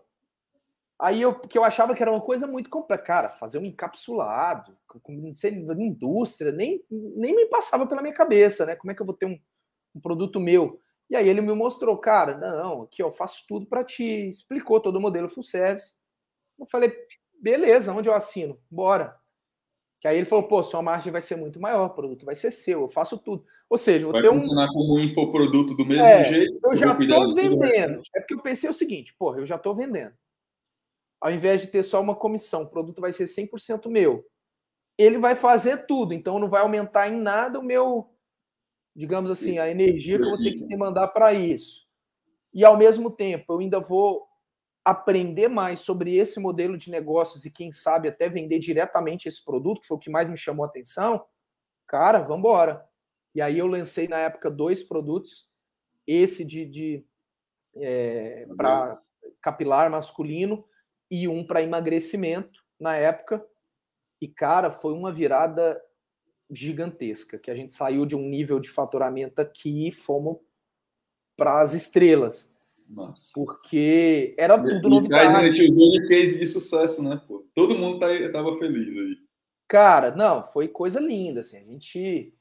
Aí eu, que eu achava que era uma coisa muito complexa. Cara, fazer um encapsulado, com, não sei, indústria, nem, nem me passava pela minha cabeça, né? Como é que eu vou ter um, um produto meu. E aí ele me mostrou, cara, não, aqui eu faço tudo para ti. Explicou todo o modelo full service. Eu falei, beleza, onde eu assino? Bora. Que aí ele falou, pô, sua margem vai ser muito maior, o produto vai ser seu, eu faço tudo. Ou seja, vou vai ter um. funcionar como um infoproduto do mesmo é, jeito. Eu já tô vendendo. É porque eu pensei o seguinte, porra, eu já tô vendendo. Ao invés de ter só uma comissão, o produto vai ser 100% meu. Ele vai fazer tudo, então não vai aumentar em nada o meu, digamos assim, a energia que eu vou ter que mandar para isso. E ao mesmo tempo, eu ainda vou aprender mais sobre esse modelo de negócios e quem sabe até vender diretamente esse produto, que foi o que mais me chamou a atenção, cara, vamos embora. E aí eu lancei na época dois produtos, esse de, de é, para capilar masculino e um para emagrecimento na época. E cara, foi uma virada gigantesca, que a gente saiu de um nível de faturamento aqui e fomos para as estrelas. Nossa. Porque era tudo e, novidade. E gente usou de case de sucesso, né? Pô? Todo mundo tá, tava feliz aí. Cara, não, foi coisa linda, assim. A gente,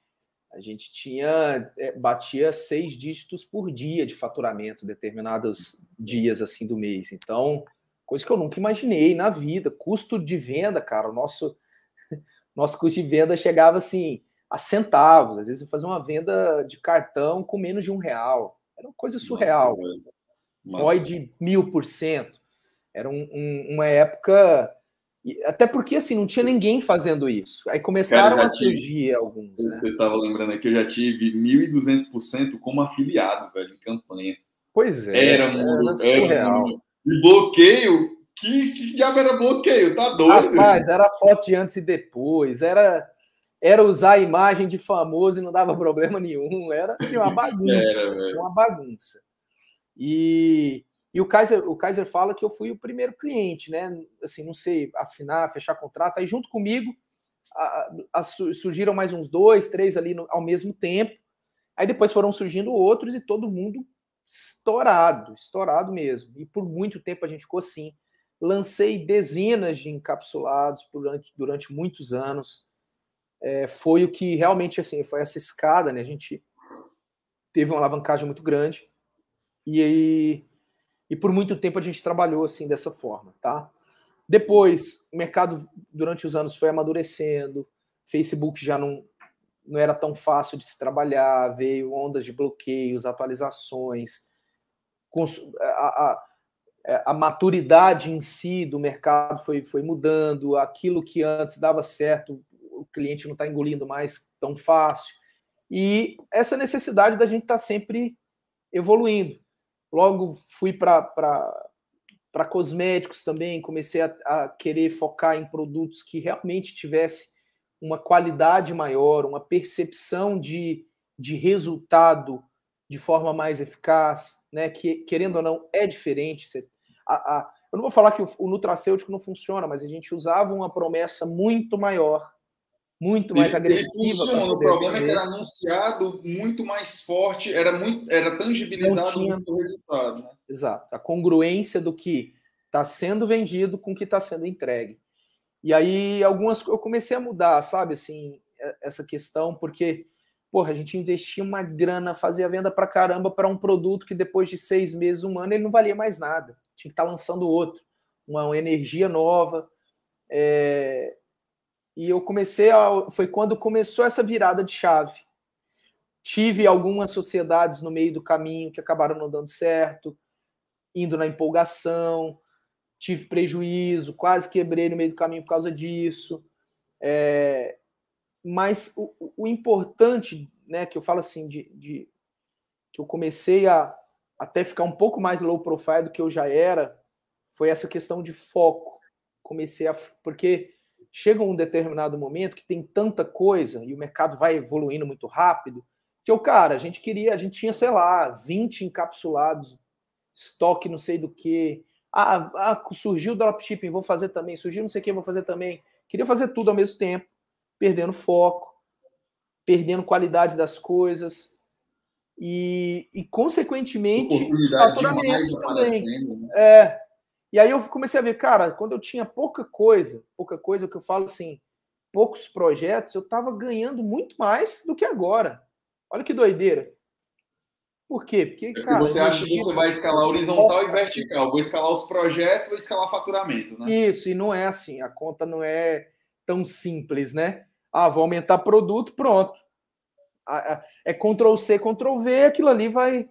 a gente tinha é, batia seis dígitos por dia de faturamento, determinados dias assim do mês. Então, coisa que eu nunca imaginei na vida. Custo de venda, cara, o nosso nosso custo de venda chegava assim a centavos. Às vezes eu fazia uma venda de cartão com menos de um real. Era uma coisa surreal. Nossa, ROI de mil por cento. Era um, um, uma época. Até porque assim, não tinha ninguém fazendo isso. Aí começaram Cara, a surgir alguns. Né? Eu estava lembrando aqui, eu já tive 1.200% como afiliado, velho, em campanha. Pois é. Era, muito, era, surreal. E bloqueio. Que, que diabo era bloqueio? Tá doido? Rapaz, era foto de antes e depois. Era era usar a imagem de famoso e não dava problema nenhum. Era assim, uma bagunça. Era, uma bagunça. E, e o, Kaiser, o Kaiser fala que eu fui o primeiro cliente, né? Assim, não sei, assinar, fechar contrato. Aí junto comigo a, a, surgiram mais uns dois, três ali no, ao mesmo tempo. Aí depois foram surgindo outros e todo mundo estourado, estourado mesmo. E por muito tempo a gente ficou assim. Lancei dezenas de encapsulados durante, durante muitos anos. É, foi o que realmente assim foi essa escada, né? A gente teve uma alavancagem muito grande. E, aí, e por muito tempo a gente trabalhou assim dessa forma, tá? Depois, o mercado durante os anos foi amadurecendo, Facebook já não, não era tão fácil de se trabalhar, veio ondas de bloqueios, atualizações, a, a, a, maturidade em si do mercado foi, foi mudando, aquilo que antes dava certo, o cliente não está engolindo mais tão fácil. E essa necessidade da gente estar tá sempre evoluindo. Logo fui para cosméticos também, comecei a, a, querer focar em produtos que realmente tivesse uma qualidade maior, uma percepção de, de resultado de forma mais eficaz, né? Que querendo ou não é diferente. Você, a, a, eu não vou falar que o, o nutracêutico não funciona, mas a gente usava uma promessa muito maior muito mais agressiva. Funciona. O problema é que era anunciado muito mais forte, era muito, era tangibilizado tinha... muito o resultado. Né? Exato. A congruência do que está sendo vendido com o que está sendo entregue. E aí algumas eu comecei a mudar, sabe, assim, essa questão, porque porra, a gente investia uma grana, fazia venda para caramba para um produto que depois de seis meses, um ano, ele não valia mais nada. Tinha que estar tá lançando outro, uma, uma energia nova. É, e eu comecei a, foi quando começou essa virada de chave. Tive algumas sociedades no meio do caminho que acabaram não dando certo, indo na empolgação, tive prejuízo, quase quebrei no meio do caminho por causa disso. É, mas o, o, importante, né, que eu falo assim, de, de, que eu comecei a até ficar um pouco mais low profile do que eu já era, foi essa questão de foco. Comecei a. Porque chega um determinado momento que tem tanta coisa e o mercado vai evoluindo muito rápido, que o cara, a gente queria, a gente tinha, sei lá, 20 encapsulados, estoque não sei do que. Ah, ah, surgiu o dropshipping, vou fazer também. Surgiu não sei o que, vou fazer também. Queria fazer tudo ao mesmo tempo, perdendo foco, perdendo qualidade das coisas e, e consequentemente, faturamento também. Né? É, e aí eu comecei a ver, cara, quando eu tinha pouca coisa, pouca coisa, o que eu falo assim, poucos projetos, eu estava ganhando muito mais do que agora. Olha que doideira. Por quê? Porque, cara, você acha que você vai escalar horizontal e vertical. Vou escalar os projetos, vou escalar faturamento, né? Isso, e não é assim. A conta não é tão simples, né? Ah, vou aumentar produto, pronto. É Ctrl C, Ctrl V, aquilo ali vai,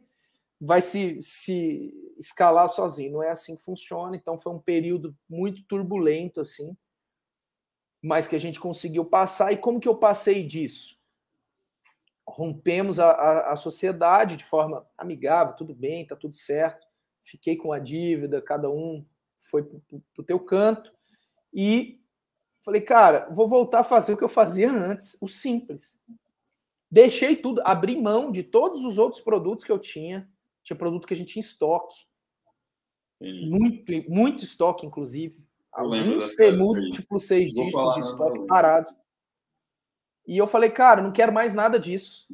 vai se, se escalar sozinho. Não é assim que funciona. Então foi um período muito turbulento, assim, mas que a gente conseguiu passar. E como que eu passei disso? Rompemos a, a, a sociedade de forma amigável, tudo bem, tá tudo certo. Fiquei com a dívida, cada um foi para o teu canto. E falei, cara, vou voltar a fazer o que eu fazia antes, o simples. Deixei tudo, abri mão de todos os outros produtos que eu tinha. Tinha produto que a gente tinha em estoque. Muito, muito estoque, inclusive. Um C múltiplo, seis dígitos de estoque parado. E eu falei, cara, não quero mais nada disso.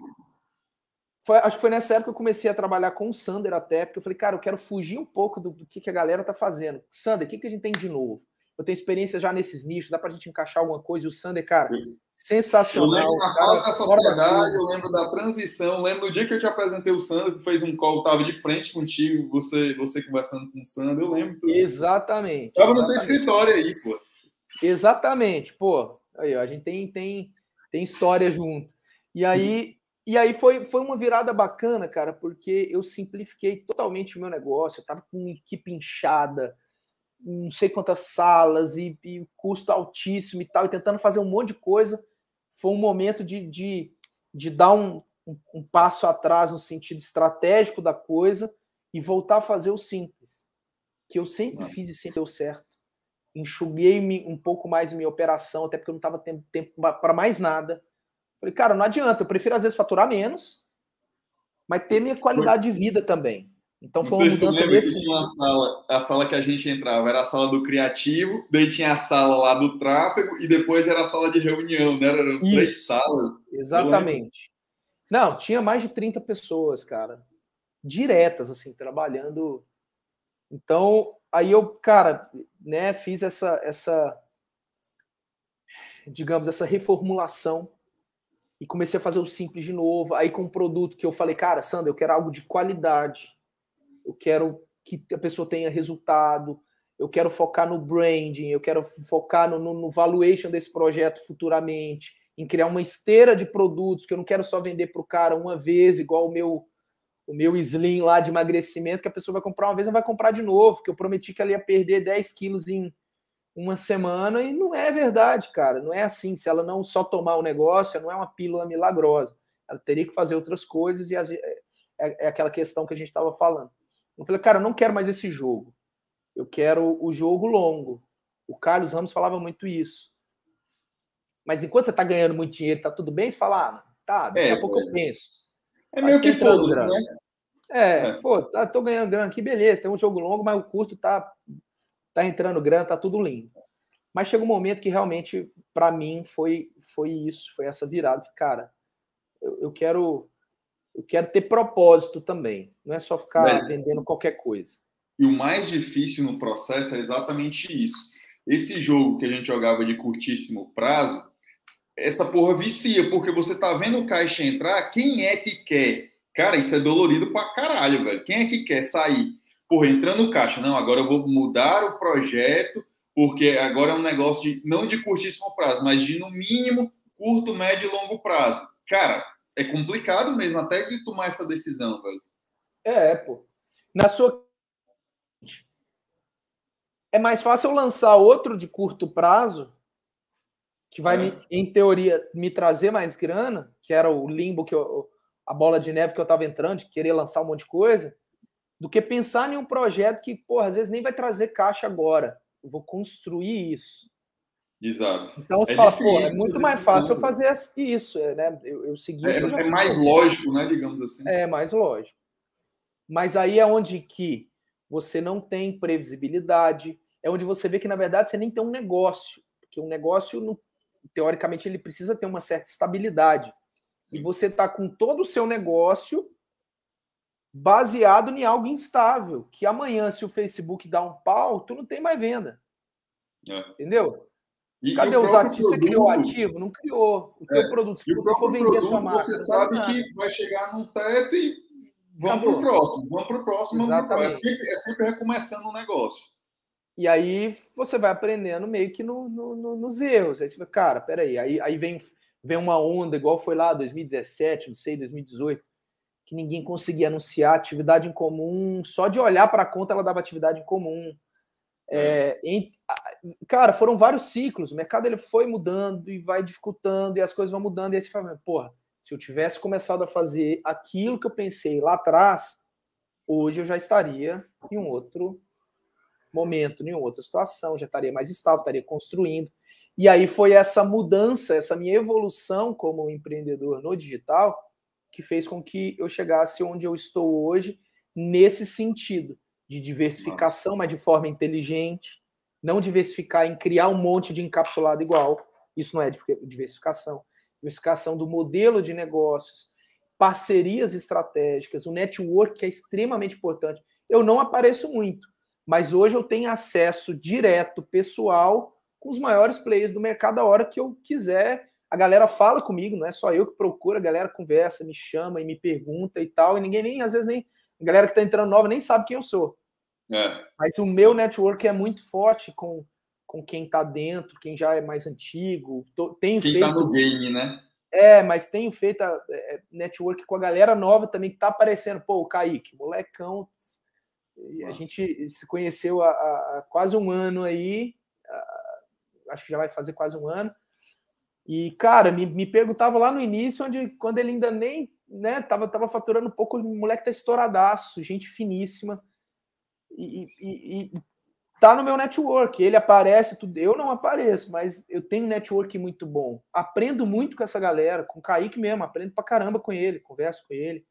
Foi, acho que foi nessa época que eu comecei a trabalhar com o Sander até, porque eu falei, cara, eu quero fugir um pouco do, do que, que a galera tá fazendo. Sander, o que, que a gente tem de novo? Eu tenho experiência já nesses nichos, dá pra gente encaixar alguma coisa. E o Sander, cara, sensacional. Eu lembro da fala da sociedade, eu lembro da transição, eu lembro no dia que eu te apresentei o Sander, que fez um call, tava de frente contigo, você, você conversando com o Sander, eu lembro. Tudo. Exatamente. Tava no teu escritório aí, pô. Exatamente, pô. Aí, ó, a gente tem, tem, tem história junto. E aí, e aí foi, foi uma virada bacana, cara, porque eu simplifiquei totalmente o meu negócio, eu tava com uma equipe inchada, não sei quantas salas e, e custo altíssimo e tal, e tentando fazer um monte de coisa. Foi um momento de, de, de dar um, um, um passo atrás no sentido estratégico da coisa e voltar a fazer o simples, que eu sempre fiz e sempre deu certo. Enxuguei um pouco mais minha operação, até porque eu não estava tendo tempo para mais nada. Falei, cara, não adianta, eu prefiro às vezes faturar menos, mas ter minha qualidade de vida também. Então foi uma mudança desse. Tinha uma sala, a sala que a gente entrava era a sala do criativo, daí tinha a sala lá do tráfego e depois era a sala de reunião, né? Eram Isso. três salas. Exatamente. Não, tinha mais de 30 pessoas, cara, diretas, assim, trabalhando. Então, aí eu, cara, né, fiz essa, essa, digamos, essa reformulação e comecei a fazer o simples de novo. Aí com um produto que eu falei, cara, Sandra, eu quero algo de qualidade eu quero que a pessoa tenha resultado, eu quero focar no branding, eu quero focar no, no, no valuation desse projeto futuramente, em criar uma esteira de produtos que eu não quero só vender para o cara uma vez, igual o meu o meu slim lá de emagrecimento, que a pessoa vai comprar uma vez e vai comprar de novo, que eu prometi que ela ia perder 10 quilos em uma semana, e não é verdade, cara. Não é assim. Se ela não só tomar o negócio, não é uma pílula milagrosa. Ela teria que fazer outras coisas, e é, é aquela questão que a gente estava falando. Eu falei, cara, eu não quero mais esse jogo. Eu quero o jogo longo. O Carlos Ramos falava muito isso. Mas enquanto você está ganhando muito dinheiro, tá tudo bem, você fala, ah, tá, daqui é, a pouco é. eu penso. É meio que foda né? É, é. foda, tá, tô ganhando grana aqui, beleza, tem um jogo longo, mas o curto tá, tá entrando grana, tá tudo lindo. Mas chega um momento que realmente, para mim, foi, foi isso, foi essa virada. Cara, eu, eu quero eu quero ter propósito também. Não é só ficar vendendo qualquer coisa. E o mais difícil no processo é exatamente isso. Esse jogo que a gente jogava de curtíssimo prazo, essa porra vicia, porque você tá vendo o caixa entrar, quem é que quer? Cara, isso é dolorido pra caralho, velho. Quem é que quer sair? Porra, entrando no caixa, não, agora eu vou mudar o projeto, porque agora é um negócio de não de curtíssimo prazo, mas de no mínimo curto, médio e longo prazo. Cara, é complicado mesmo até de tomar essa decisão, velho. É, pô. Na sua. É mais fácil eu lançar outro de curto prazo, que vai, é. me, em teoria, me trazer mais grana, que era o limbo, que eu, a bola de neve que eu tava entrando, de querer lançar um monte de coisa, do que pensar em um projeto que, porra, às vezes nem vai trazer caixa agora. Eu vou construir isso. Exato. Então você é fala, difícil, pô, é muito mais fácil eu fazer isso, é, né? Eu, eu segui. É, é mais lógico, né? Digamos assim. É mais lógico. Mas aí é onde que você não tem previsibilidade, é onde você vê que, na verdade, você nem tem um negócio. Porque um negócio, teoricamente, ele precisa ter uma certa estabilidade. E você está com todo o seu negócio baseado em algo instável. Que amanhã, se o Facebook dá um pau, tu não tem mais venda. É. Entendeu? E, Cadê os ativos? Produto, você criou ativo? Não criou. O teu é, produto, se tu for vender produto, a sua marca. Você sabe que vai chegar num teto e vamos para o próximo, vamos para o próximo. Exatamente. É sempre, é sempre recomeçando um negócio. E aí você vai aprendendo meio que no, no, no, nos erros. Aí você vai, cara, peraí. Aí, aí vem, vem uma onda, igual foi lá 2017, não sei, 2018, que ninguém conseguia anunciar atividade em comum. Só de olhar para a conta ela dava atividade em comum. É, em, cara, foram vários ciclos. O mercado ele foi mudando e vai dificultando, e as coisas vão mudando. E aí você fala, porra, se eu tivesse começado a fazer aquilo que eu pensei lá atrás, hoje eu já estaria em um outro momento, em outra situação, já estaria mais estável, estaria construindo. E aí foi essa mudança, essa minha evolução como empreendedor no digital, que fez com que eu chegasse onde eu estou hoje, nesse sentido de diversificação, mas de forma inteligente, não diversificar em criar um monte de encapsulado igual. Isso não é diversificação. Diversificação do modelo de negócios, parcerias estratégicas, o network que é extremamente importante. Eu não apareço muito, mas hoje eu tenho acesso direto, pessoal, com os maiores players do mercado a hora que eu quiser. A galera fala comigo, não é só eu que procuro, a galera conversa, me chama e me pergunta e tal, e ninguém nem, às vezes, nem. A galera que está entrando nova nem sabe quem eu sou. É. Mas o meu network é muito forte com, com quem está dentro, quem já é mais antigo. Tô, tenho quem feito. Tá no game, né? É, mas tenho feito a, é, network com a galera nova também que está aparecendo. Pô, o Kaique, molecão, e a gente se conheceu há, há quase um ano aí, acho que já vai fazer quase um ano. E, cara, me, me perguntava lá no início, onde quando ele ainda nem, né, tava, tava faturando um pouco, o moleque tá estouradaço, gente finíssima. E, e, e, tá no meu network. Ele aparece, tudo. Eu não apareço, mas eu tenho um network muito bom. Aprendo muito com essa galera, com o Kaique mesmo, aprendo pra caramba com ele, converso com ele.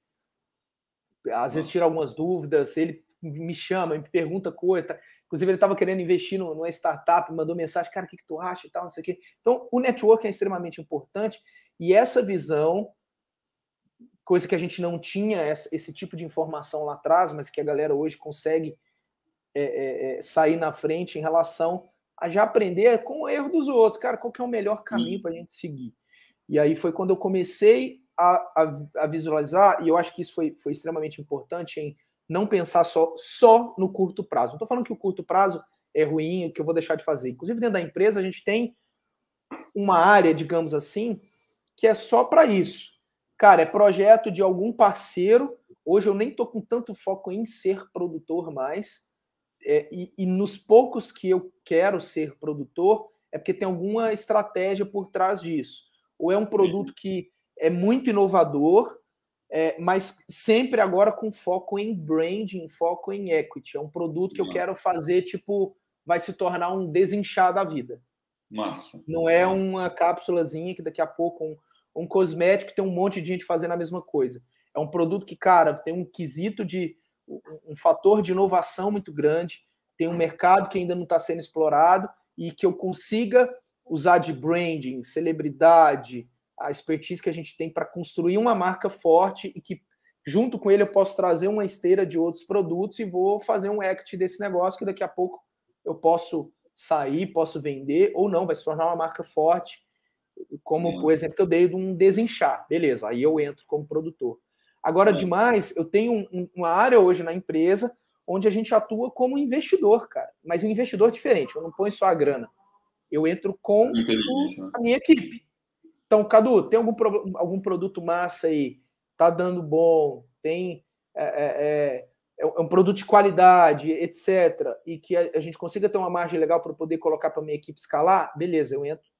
Às Nossa. vezes tiro algumas dúvidas, ele me chama, me pergunta coisa. Tá? Inclusive, ele estava querendo investir numa startup, mandou mensagem, cara, o que, que tu acha e tal, não sei o quê. Então, o network é extremamente importante e essa visão, coisa que a gente não tinha esse tipo de informação lá atrás, mas que a galera hoje consegue é, é, é sair na frente em relação a já aprender com o erro dos outros. Cara, qual que é o melhor caminho para a gente seguir? E aí foi quando eu comecei a, a, a, visualizar, e eu acho que isso foi, foi extremamente importante em não pensar só, só no curto prazo. Não estou falando que o curto prazo é ruim, que eu vou deixar de fazer. Inclusive, dentro da empresa, a gente tem uma área, digamos assim, que é só para isso. Cara, é projeto de algum parceiro. Hoje eu nem estou com tanto foco em ser produtor mais. É, e, e nos poucos que eu quero ser produtor, é porque tem alguma estratégia por trás disso. Ou é um produto que é muito inovador, é, mas sempre agora com foco em branding, foco em equity. É um produto que Nossa. eu quero fazer, tipo, vai se tornar um desinchar da vida. Massa. Não é uma cápsulazinha que daqui a pouco um, um cosmético que tem um monte de gente fazendo a mesma coisa. É um produto que, cara, tem um quesito de um fator de inovação muito grande, tem um mercado que ainda não está sendo explorado e que eu consiga usar de branding, celebridade, a expertise que a gente tem para construir uma marca forte e que, junto com ele, eu posso trazer uma esteira de outros produtos e vou fazer um equity desse negócio que daqui a pouco eu posso sair, posso vender ou não, vai se tornar uma marca forte, como o exemplo que eu dei de um desinchar. Beleza, aí eu entro como produtor. Agora, é. demais, eu tenho um, uma área hoje na empresa onde a gente atua como investidor, cara. Mas um investidor diferente, eu não ponho só a grana. Eu entro com o, né? a minha equipe. Então, Cadu, tem algum, algum produto massa aí? Tá dando bom? Tem é, é, é, é um produto de qualidade, etc. E que a, a gente consiga ter uma margem legal para poder colocar para minha equipe escalar? Beleza, eu entro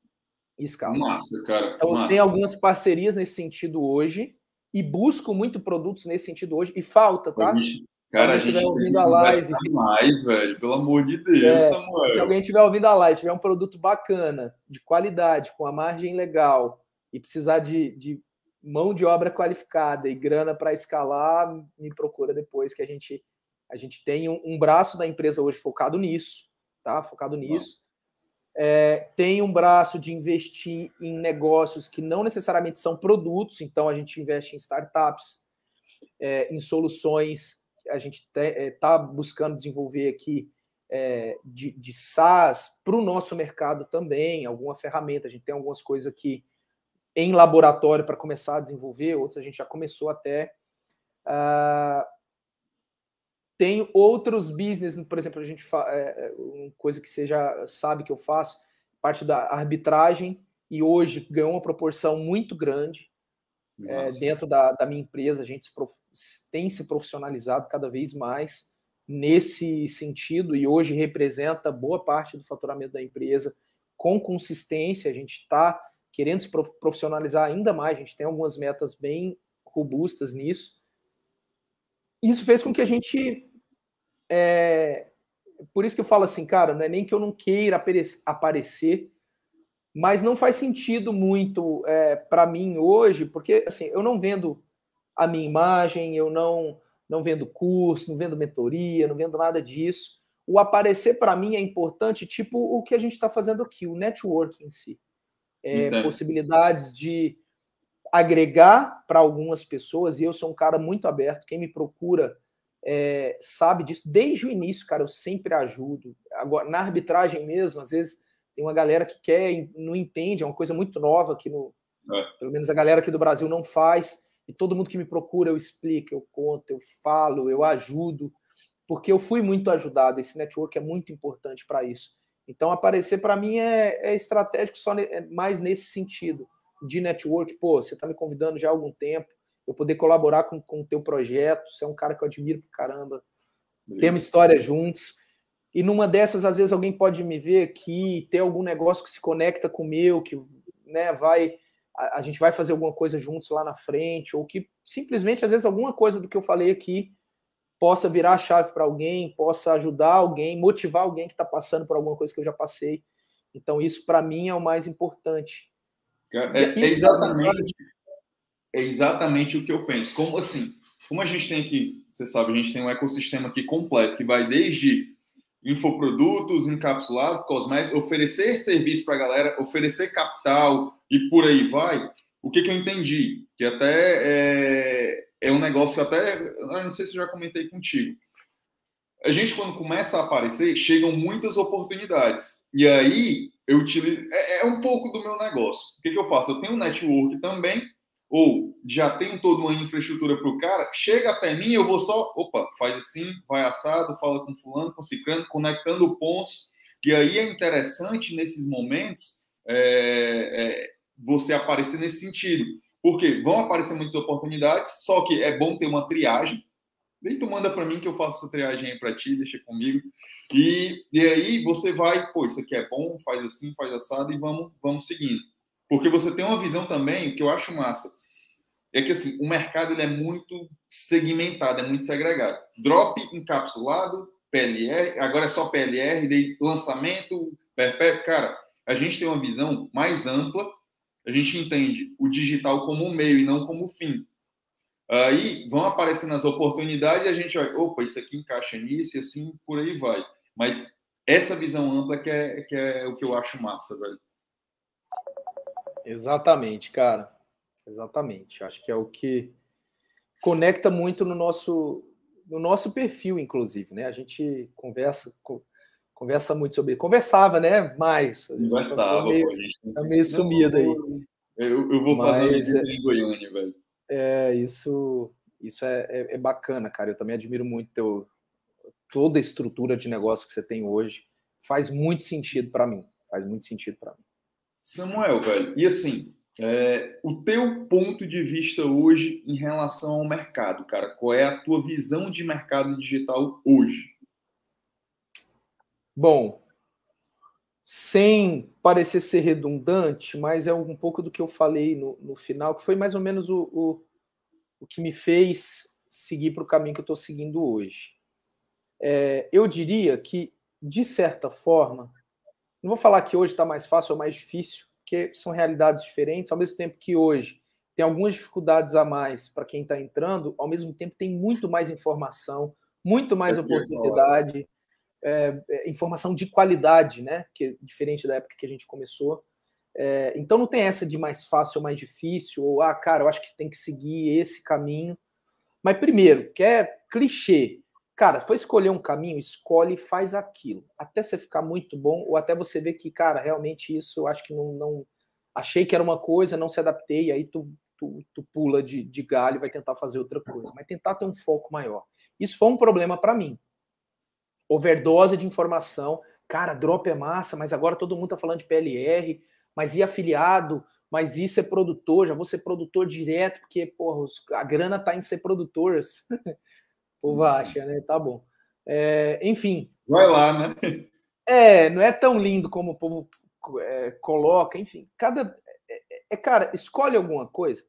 e escalo. Massa, cara. Então, massa. tem algumas parcerias nesse sentido hoje e busco muito produtos nesse sentido hoje. E falta, tá? Cara, se alguém estiver ouvindo a live. mais, velho, pelo amor de Deus, é, Samuel. Se alguém estiver ouvindo a live, tiver um produto bacana, de qualidade, com a margem legal, e precisar de, de mão de obra qualificada e grana para escalar, me procura depois que a gente a gente tem um, um, braço da empresa hoje focado nisso, tá? Focado nisso. É, tem um braço de investir em negócios que não necessariamente são produtos, então a gente investe em startups, é, em soluções que a gente está é, buscando desenvolver aqui é, de, de SaaS para o nosso mercado também, alguma ferramenta. A gente tem algumas coisas aqui em laboratório para começar a desenvolver, outros a gente já começou até. Uh, tem outros business, por exemplo, a gente é, é, uma coisa que você já sabe que eu faço, parte da arbitragem, e hoje ganhou uma proporção muito grande é, dentro da, da, minha empresa. A gente se tem se profissionalizado cada vez mais nesse sentido, e hoje representa boa parte do faturamento da empresa com consistência. A gente está querendo se profissionalizar ainda mais, a gente tem algumas metas bem robustas nisso. Isso fez com que a gente é, por isso que eu falo assim, cara, não é nem que eu não queira aparecer, mas não faz sentido muito é, para mim hoje, porque assim, eu não vendo a minha imagem, eu não não vendo curso, não vendo mentoria, não vendo nada disso. O aparecer para mim é importante, tipo o que a gente está fazendo aqui, o network em si. É, possibilidades de agregar para algumas pessoas, e eu sou um cara muito aberto, quem me procura é, sabe disso desde o início, cara. Eu sempre ajudo. Agora, na arbitragem mesmo, às vezes tem uma galera que quer, não entende, é uma coisa muito nova que no, é. pelo menos a galera aqui do Brasil não faz. E todo mundo que me procura, eu explico, eu conto, eu falo, eu ajudo, porque eu fui muito ajudado. Esse network é muito importante para isso. Então, aparecer para mim é, é, estratégico só é mais nesse sentido de network. Pô, você está me convidando já há algum tempo eu poder colaborar com, com o teu projeto. Você é um cara que eu admiro por caramba. Beleza. Temos história juntos. E numa dessas, às vezes, alguém pode me ver aqui, ter algum negócio que se conecta com o meu, que né, vai. A, a gente vai fazer alguma coisa juntos lá na frente, ou que simplesmente, às vezes, alguma coisa do que eu falei aqui possa virar a chave para alguém, possa ajudar alguém, motivar alguém que está passando por alguma coisa que eu já passei. Então, isso para mim é o mais importante. É, é exatamente é exatamente o que eu penso. Como assim? Como a gente tem aqui, você sabe, a gente tem um ecossistema aqui completo que vai desde infoprodutos, encapsulados, cosméticos, oferecer serviço para a galera, oferecer capital e por aí vai. O que, que eu entendi? Que até é, é um negócio que até, eu não sei se eu já comentei contigo. A gente, quando começa a aparecer, chegam muitas oportunidades. E aí, eu utilizo. É, é um pouco do meu negócio. O que, que eu faço? Eu tenho um network também, ou já tenho toda uma infraestrutura para o cara, chega até mim, eu vou só, opa, faz assim, vai assado, fala com fulano, com ciclano, conectando pontos. E aí é interessante nesses momentos é, é, você aparecer nesse sentido. Porque vão aparecer muitas oportunidades, só que é bom ter uma triagem. Vem tu manda para mim que eu faço essa triagem aí para ti, deixa comigo. E, e aí você vai, pô, isso aqui é bom, faz assim, faz assado e vamos, vamos seguindo. Porque você tem uma visão também, que eu acho massa é que assim, o mercado ele é muito segmentado, é muito segregado. Drop encapsulado, PLR, agora é só PLR, daí lançamento, perpétuo. Cara, a gente tem uma visão mais ampla, a gente entende o digital como um meio e não como fim. Aí vão aparecendo as oportunidades e a gente vai, opa, isso aqui encaixa nisso e assim por aí vai. Mas essa visão ampla que é, que é o que eu acho massa, velho. Exatamente, cara. Exatamente. Acho que é o que conecta muito no nosso no nosso perfil, inclusive, né? A gente conversa conversa muito sobre conversava, né? Mais tá conversava, tá meio, pô, tá meio sumido aí. Eu, eu vou Mas, fazer é, em Goiânia, velho. É isso. Isso é, é, é, bacana, cara. Eu também admiro muito teu, toda a estrutura de negócio que você tem hoje. Faz muito sentido para mim. Faz muito sentido para mim. Samuel, velho. E assim, é, o teu ponto de vista hoje em relação ao mercado, cara, qual é a tua visão de mercado digital hoje? Bom, sem parecer ser redundante, mas é um pouco do que eu falei no, no final, que foi mais ou menos o, o, o que me fez seguir para o caminho que eu estou seguindo hoje. É, eu diria que, de certa forma, não vou falar que hoje está mais fácil ou mais difícil, porque são realidades diferentes, ao mesmo tempo que hoje tem algumas dificuldades a mais para quem está entrando, ao mesmo tempo tem muito mais informação, muito mais é oportunidade, é, é, informação de qualidade, né? Que é diferente da época que a gente começou. É, então não tem essa de mais fácil ou mais difícil, ou ah, cara, eu acho que tem que seguir esse caminho. Mas primeiro, que é clichê, Cara, foi escolher um caminho, escolhe e faz aquilo. Até você ficar muito bom, ou até você ver que, cara, realmente isso eu acho que não. não achei que era uma coisa, não se adaptei, aí tu, tu, tu pula de, de galho e vai tentar fazer outra coisa, mas tentar ter um foco maior. Isso foi um problema para mim. Overdose de informação. Cara, drop é massa, mas agora todo mundo tá falando de PLR, mas e afiliado? Mas isso é produtor, já vou ser produtor direto, porque, porra, a grana tá em ser produtor. o povo uhum. acha, né? Tá bom. É, enfim. Vai lá, né? É, não é tão lindo como o povo é, coloca, enfim. Cada. É, é, cara, escolhe alguma coisa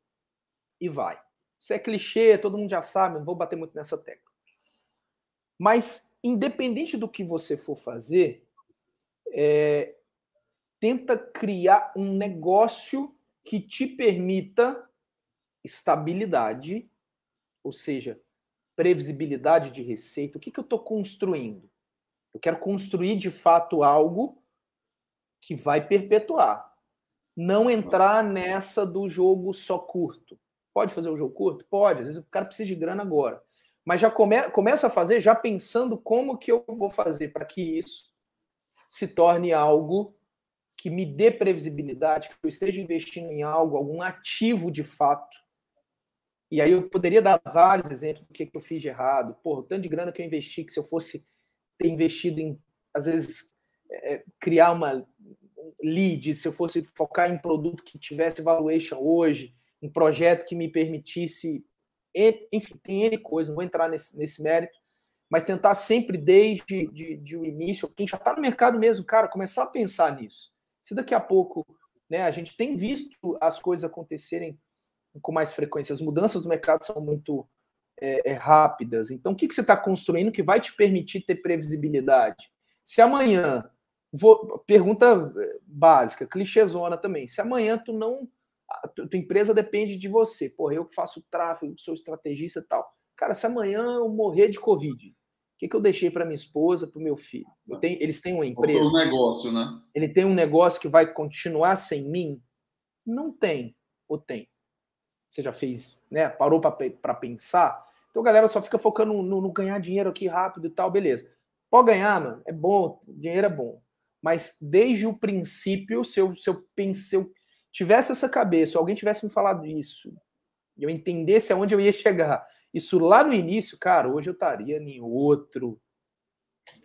e vai. Isso é clichê, todo mundo já sabe, não vou bater muito nessa tecla. Mas, independente do que você for fazer, é, tenta criar um negócio que te permita estabilidade, ou seja, previsibilidade de receita. O que, que eu estou construindo? Eu quero construir de fato algo que vai perpetuar. Não entrar nessa do jogo só curto. Pode fazer o jogo curto? Pode. Às vezes o cara precisa de grana agora. Mas já come, começa a fazer já pensando como que eu vou fazer para que isso se torne algo que me dê previsibilidade, que eu esteja investindo em algo, algum ativo de fato. E aí eu poderia dar vários exemplos do que, que eu fiz de errado. Porra, o tanto de grana que eu investi, que se eu fosse ter investido em, às vezes, é, criar uma lead, se eu fosse focar em produto que tivesse valuation hoje, um projeto que me permitisse, enfim, tem N coisas, não vou entrar nesse, nesse mérito, mas tentar sempre desde de, de o início, quem já está no mercado mesmo, cara, começar a pensar nisso. Se daqui a pouco, né, a gente tem visto as coisas acontecerem com mais frequência, as mudanças do mercado são muito é, é, rápidas. Então, o que, que você está construindo que vai te permitir ter previsibilidade? Se amanhã, vou, pergunta é, básica, clichêzona também, se amanhã tu não, a tua empresa depende de você, porra, eu que faço tráfego, sou estrategista e tal. Cara, se amanhã eu morrer de Covid, o que, que eu deixei para minha esposa, para o meu filho? Tenho, eles têm uma empresa. Um negócio, né? Ele tem um negócio que vai continuar sem mim? Não tem. Ou tem? Você já fez, né? Parou para pensar? Então a galera só fica focando no, no, ganhar dinheiro aqui rápido e tal, beleza. Pode ganhar, mano, é bom, dinheiro é bom. Mas desde o princípio, se eu, se eu, pense, eu tivesse essa cabeça, alguém tivesse me falado isso, eu entendesse aonde eu ia chegar, isso lá no início, cara, hoje eu estaria em outro,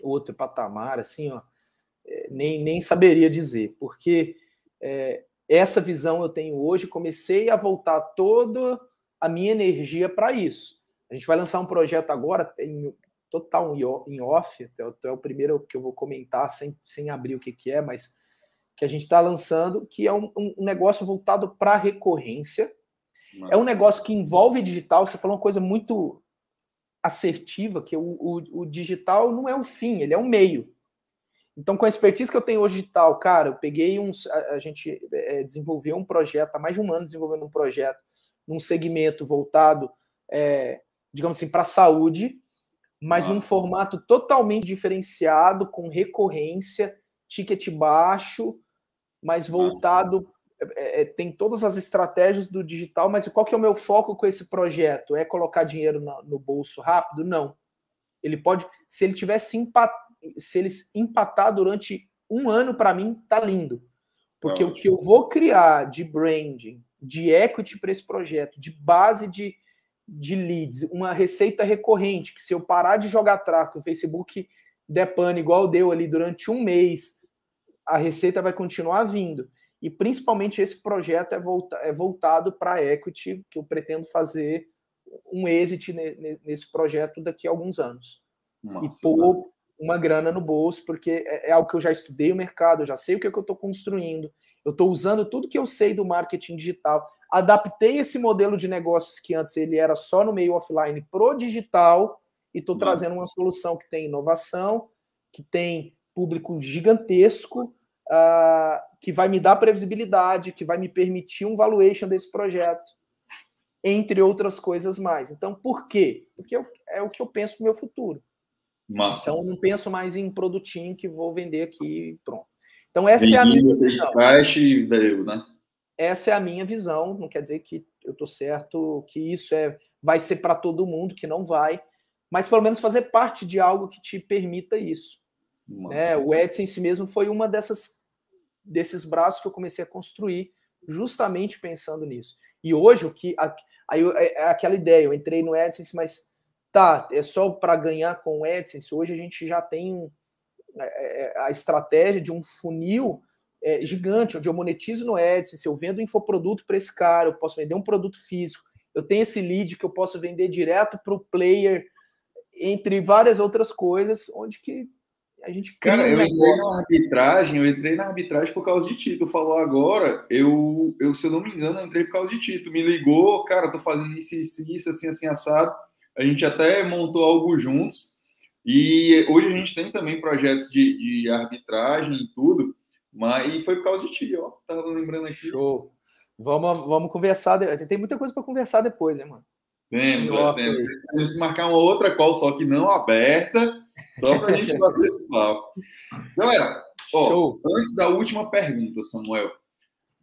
outro patamar, assim, ó, é, nem, nem saberia dizer, porque é, essa visão eu tenho hoje, comecei a voltar toda a minha energia para isso. A gente vai lançar um projeto agora, em total em off, até, o primeiro que eu vou comentar, sem, sem abrir o que, que é, mas que a gente está lançando, que é um, um negócio voltado para recorrência. Nossa. É um negócio que envolve digital. Você falou uma coisa muito assertiva, que o, o, o digital não é o fim, ele é um meio. Então, com a expertise que eu tenho hoje digital, cara, eu peguei um. A, a gente é, desenvolveu um projeto, há mais de um ano desenvolvendo um projeto num segmento voltado é, digamos assim, para a saúde, mas Nossa. num formato totalmente diferenciado, com recorrência, ticket baixo, mas voltado. É, é, tem todas as estratégias do digital, mas qual que é o meu foco com esse projeto? É colocar dinheiro no, no bolso rápido? Não. Ele pode, se ele tivesse empat, se ele empatar durante um ano, para mim, tá lindo. Porque o que eu vou criar de branding, de equity para esse projeto, de base de, de leads, uma receita recorrente, que se eu parar de jogar tráfego, o Facebook der pane igual deu ali durante um mês, a receita vai continuar vindo. E principalmente esse projeto é, volta, é voltado para equity, que eu pretendo fazer um exit nesse projeto daqui a alguns anos. Nossa, e pôr uma grana no bolso, porque é, é, algo que eu já estudei o mercado, eu já sei o que, é que eu estou construindo, eu estou usando tudo que eu sei do marketing digital adaptei esse modelo de negócios que antes ele era só no meio offline pro digital e estou trazendo uma solução que tem inovação, que tem público gigantesco, uh, que vai me dar previsibilidade, que vai me permitir um valuation desse projeto, entre outras coisas mais. Então, por quê? Porque eu, é o que eu penso para o meu futuro. Massa. Então, não penso mais em produtinho que vou vender aqui e pronto. Então, essa é a minha visão. né? essa é a minha visão. Não quer dizer que eu estou certo, que isso é vai ser para todo mundo, que não vai, mas pelo menos fazer parte de algo que te permita isso. É, o Edson em si mesmo foi uma dessas desses braços que eu comecei a construir, justamente pensando nisso. E hoje o que aí é, é aquela ideia, eu entrei no AdSense, mas tá, é só para ganhar com o AdSense. Hoje a gente já tem é, é, a estratégia de um funil é, gigante, onde eu monetizo no AdSense, eu vendo infoproduto para esse cara, eu posso vender um produto físico, eu tenho esse lead que eu posso vender direto para o player, entre várias outras coisas, onde que a gente cria Cara, um eu entrei na arbitragem, eu entrei na arbitragem por causa de Tito. Falou agora, eu, eu, se eu não me engano, eu entrei por causa de Tito. Me ligou, cara, tô fazendo isso, isso, isso, assim, assim, assado. A gente até montou algo juntos. E hoje a gente tem também projetos de, de arbitragem e tudo. Mas foi por causa de ti, ó. Tava lembrando aqui. Show. Vamos, vamos conversar. Tem muita coisa para conversar depois, hein, mano? Temos, temos. Temos que marcar uma outra call, só que não aberta, só para a gente bater esse papo. Galera, ó, antes da última pergunta, Samuel.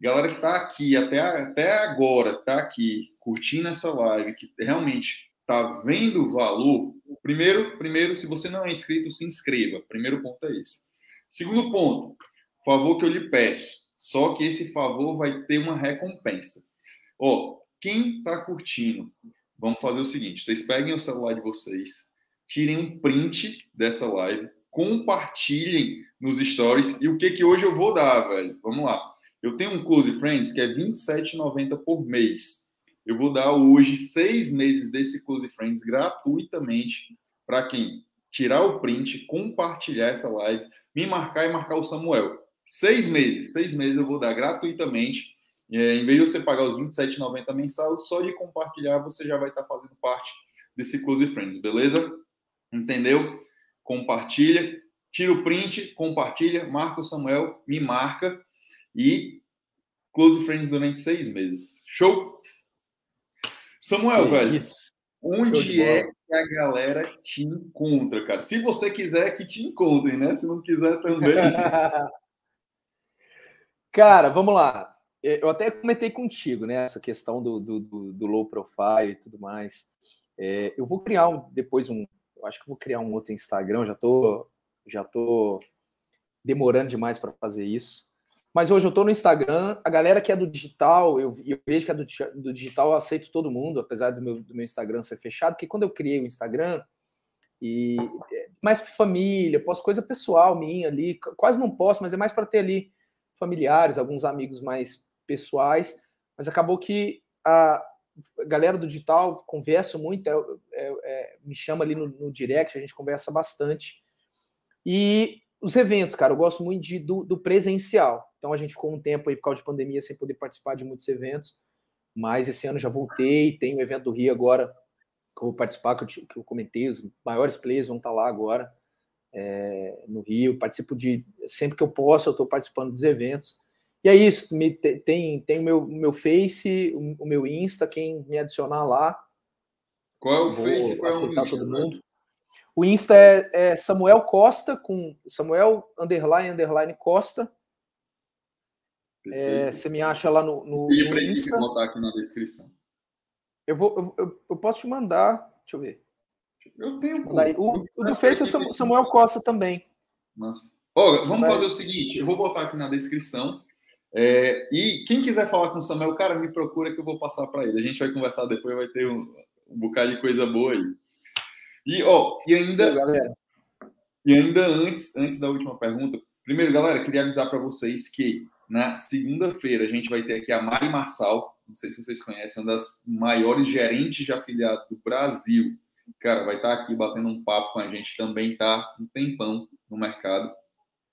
Galera que está aqui até, até agora, está aqui curtindo essa live, que realmente está vendo o valor. Primeiro, primeiro, se você não é inscrito, se inscreva. Primeiro ponto é esse. Segundo ponto, favor que eu lhe peço. Só que esse favor vai ter uma recompensa. Ó, quem está curtindo, vamos fazer o seguinte: vocês peguem o celular de vocês, tirem um print dessa live, compartilhem nos stories. E o que que hoje eu vou dar, velho? Vamos lá. Eu tenho um Close Friends que é R$ 27,90 por mês. Eu vou dar hoje seis meses desse Close Friends gratuitamente para quem tirar o print, compartilhar essa live, me marcar e marcar o Samuel. Seis meses, seis meses eu vou dar gratuitamente. É, em vez de você pagar os 27,90 mensal, só de compartilhar você já vai estar fazendo parte desse Close Friends, beleza? Entendeu? Compartilha, tira o print, compartilha, marca o Samuel, me marca e Close Friends durante seis meses. Show? Samuel, que velho, isso. onde é que a galera te encontra, cara? Se você quiser que te encontrem, né? Se não quiser também. Cara, vamos lá. Eu até comentei contigo, né? Essa questão do, do, do low profile e tudo mais. É, eu vou criar um, depois um. Eu acho que vou criar um outro Instagram. Já tô, já tô demorando demais para fazer isso. Mas hoje eu tô no Instagram. A galera que é do digital, eu, eu vejo que é do, do, digital, eu aceito todo mundo, apesar do meu, do meu Instagram ser fechado. Porque quando eu criei o Instagram, e é, mais família, posto coisa pessoal minha ali, quase não posso, mas é mais para ter ali familiares, alguns amigos mais pessoais, mas acabou que a galera do digital conversa muito, é, é, é, me chama ali no, no, direct, a gente conversa bastante. E os eventos, cara, eu gosto muito de, do, do, presencial. Então a gente ficou um tempo aí por causa de pandemia sem poder participar de muitos eventos, mas esse ano já voltei, tem o evento do Rio agora que eu vou participar, que eu, que eu comentei, os maiores players vão estar lá agora é, no Rio, participo de sempre que eu posso, eu estou participando dos eventos. E é isso, me, tem, tem o meu, meu Face, o, o, meu Insta, quem me adicionar lá. Qual é o Face? Qual é o todo mundo. O Insta é, é, Samuel Costa, com Samuel underline underline Costa. É, você me acha lá no, no, no Insta. Eu botar aqui na descrição. Eu, vou, eu, eu, posso te mandar, deixa eu ver. Eu tenho. o, o do Face é Samuel Costa também. Nossa. Oh, vamos fazer o seguinte: eu vou botar aqui na descrição. É, e quem quiser falar com o Samuel, cara, me procura que eu vou passar para ele. A gente vai conversar depois, vai ter um, um bocado de coisa boa aí. E, ó, e ainda. Galera. E ainda antes, antes da última pergunta, primeiro, galera, queria avisar para vocês que na segunda-feira a gente vai ter aqui a Mari Massal, não sei se vocês conhecem, uma das maiores gerentes de afiliado do Brasil cara, vai estar tá aqui batendo um papo com a gente também, tá um tempão no mercado.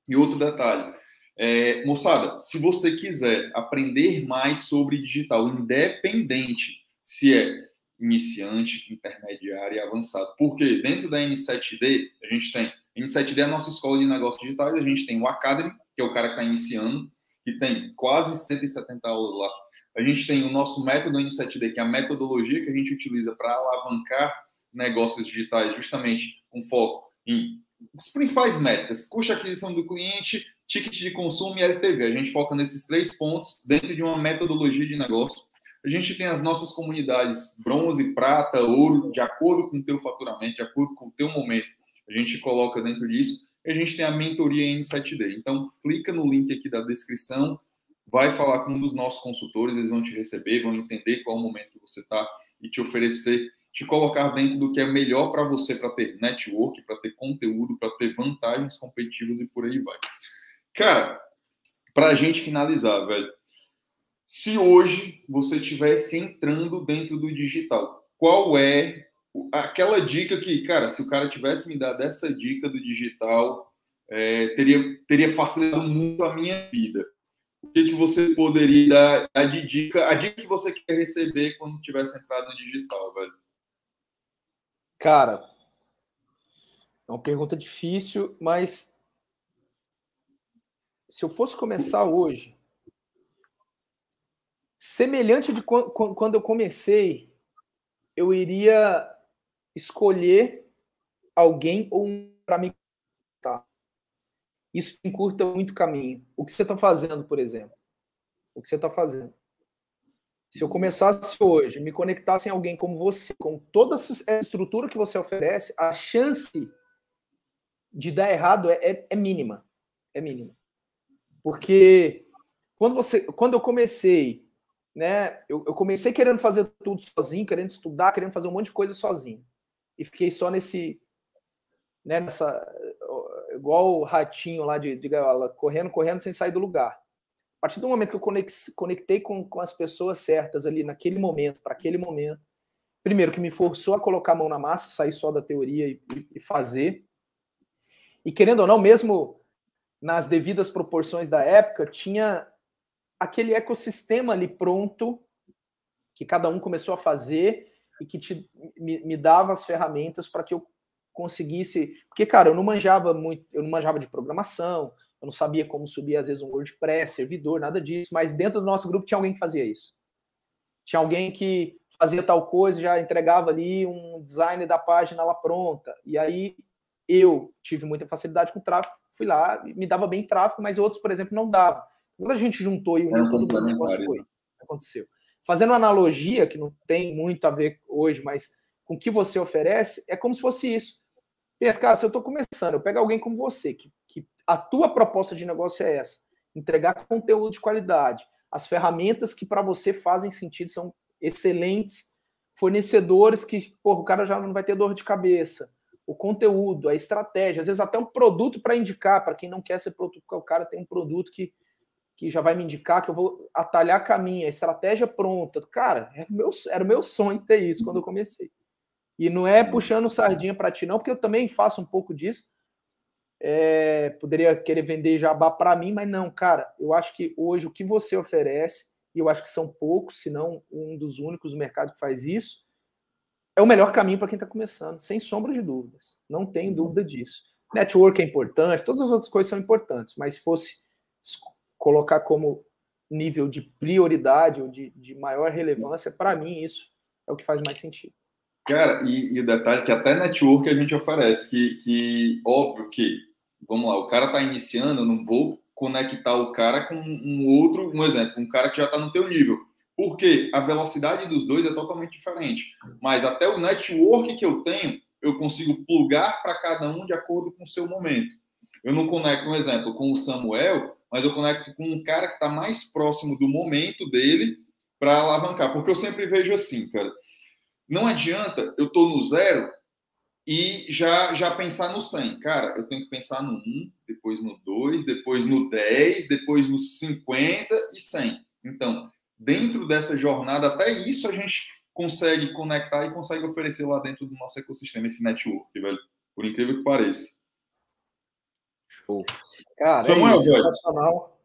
E outro detalhe, é, moçada, se você quiser aprender mais sobre digital, independente se é iniciante, intermediário e avançado, porque dentro da M7D, a gente tem, M7D é a nossa escola de negócios digitais, a gente tem o Academy, que é o cara que está iniciando, que tem quase 170 aulas lá. A gente tem o nosso método M7D, que é a metodologia que a gente utiliza para alavancar negócios digitais, justamente com foco em as principais métricas: custo de aquisição do cliente, ticket de consumo e LTV. A gente foca nesses três pontos dentro de uma metodologia de negócio. A gente tem as nossas comunidades bronze, prata, ouro, de acordo com o teu faturamento, de acordo com o teu momento. A gente coloca dentro disso. E a gente tem a mentoria N7D. Então, clica no link aqui da descrição, vai falar com um dos nossos consultores, eles vão te receber, vão entender qual o momento que você está e te oferecer, te colocar dentro do que é melhor para você, para ter network, para ter conteúdo, para ter vantagens competitivas e por aí vai. Cara, para a gente finalizar, velho, se hoje você estivesse entrando dentro do digital, qual é aquela dica que, cara, se o cara tivesse me dado essa dica do digital, é, teria, teria facilitado muito a minha vida. O que, que você poderia dar de dica, a dica que você quer receber quando tivesse entrado no digital, velho? Cara, é uma pergunta difícil, mas se eu fosse começar hoje, semelhante de quando eu comecei, eu iria escolher alguém ou um para me tá. Isso encurta muito caminho. O que você está fazendo, por exemplo? O que você está fazendo? Se eu começasse hoje, me conectasse em alguém como você, com toda a estrutura que você oferece, a chance de dar errado é, é, é mínima. É mínima. Porque quando, você, quando eu comecei, né, eu, eu comecei querendo fazer tudo sozinho, querendo estudar, querendo fazer um monte de coisa sozinho e fiquei só nesse, né, nessa, igual o ratinho lá de, de gaiola, correndo, correndo sem sair do lugar. A partir do momento que eu conectei com, com as pessoas certas ali naquele momento, para aquele momento, primeiro que me forçou a colocar a mão na massa, sair só da teoria e, e fazer. E querendo ou não, mesmo nas devidas proporções da época, tinha aquele ecossistema ali pronto que cada um começou a fazer e que te, me, me dava as ferramentas para que eu conseguisse. Porque, cara, eu não manjava muito, eu não manjava de programação, eu não sabia como subir, às vezes, um WordPress, servidor, nada disso, mas dentro do nosso grupo tinha alguém que fazia isso. Tinha alguém que fazia tal coisa, já entregava ali um design da página lá pronta. E aí eu tive muita facilidade com tráfego, fui lá, me dava bem tráfego, mas outros, por exemplo, não dava. Quando a gente juntou e uniu todo mundo, o negócio foi. Aconteceu fazendo uma analogia, que não tem muito a ver hoje, mas com o que você oferece, é como se fosse isso. Cara, se eu estou começando, eu pego alguém como você, que, que a tua proposta de negócio é essa, entregar conteúdo de qualidade, as ferramentas que para você fazem sentido são excelentes, fornecedores que, porra, o cara já não vai ter dor de cabeça, o conteúdo, a estratégia, às vezes até um produto para indicar, para quem não quer ser produto, porque o cara tem um produto que que já vai me indicar que eu vou atalhar caminho, a estratégia pronta. Cara, era o meu, era o meu sonho ter isso quando eu comecei. E não é puxando sardinha para ti, não, porque eu também faço um pouco disso. É, poderia querer vender jabá para mim, mas não, cara. Eu acho que hoje o que você oferece, e eu acho que são poucos, se não um dos únicos no mercado que faz isso, é o melhor caminho para quem está começando, sem sombra de dúvidas. Não tenho dúvida disso. Network é importante, todas as outras coisas são importantes, mas se fosse colocar como nível de prioridade ou de, de maior relevância, para mim isso é o que faz mais sentido. Cara, e, e o detalhe que até network a gente oferece, que, que óbvio que, vamos lá, o cara está iniciando, eu não vou conectar o cara com um outro, um exemplo, um cara que já está no teu nível. Porque a velocidade dos dois é totalmente diferente. Mas até o network que eu tenho, eu consigo plugar para cada um de acordo com o seu momento. Eu não conecto, um exemplo, com o Samuel, mas eu conecto com um cara que está mais próximo do momento dele para alavancar. Porque eu sempre vejo assim, cara. Não adianta eu estou no zero e já, já pensar no 100. Cara, eu tenho que pensar no 1, depois no 2, depois no 10, depois no 50 e 100. Então, dentro dessa jornada, até isso a gente consegue conectar e consegue oferecer lá dentro do nosso ecossistema, esse network, velho. Por incrível que pareça. Show. Cara, Samuel, é sensacional.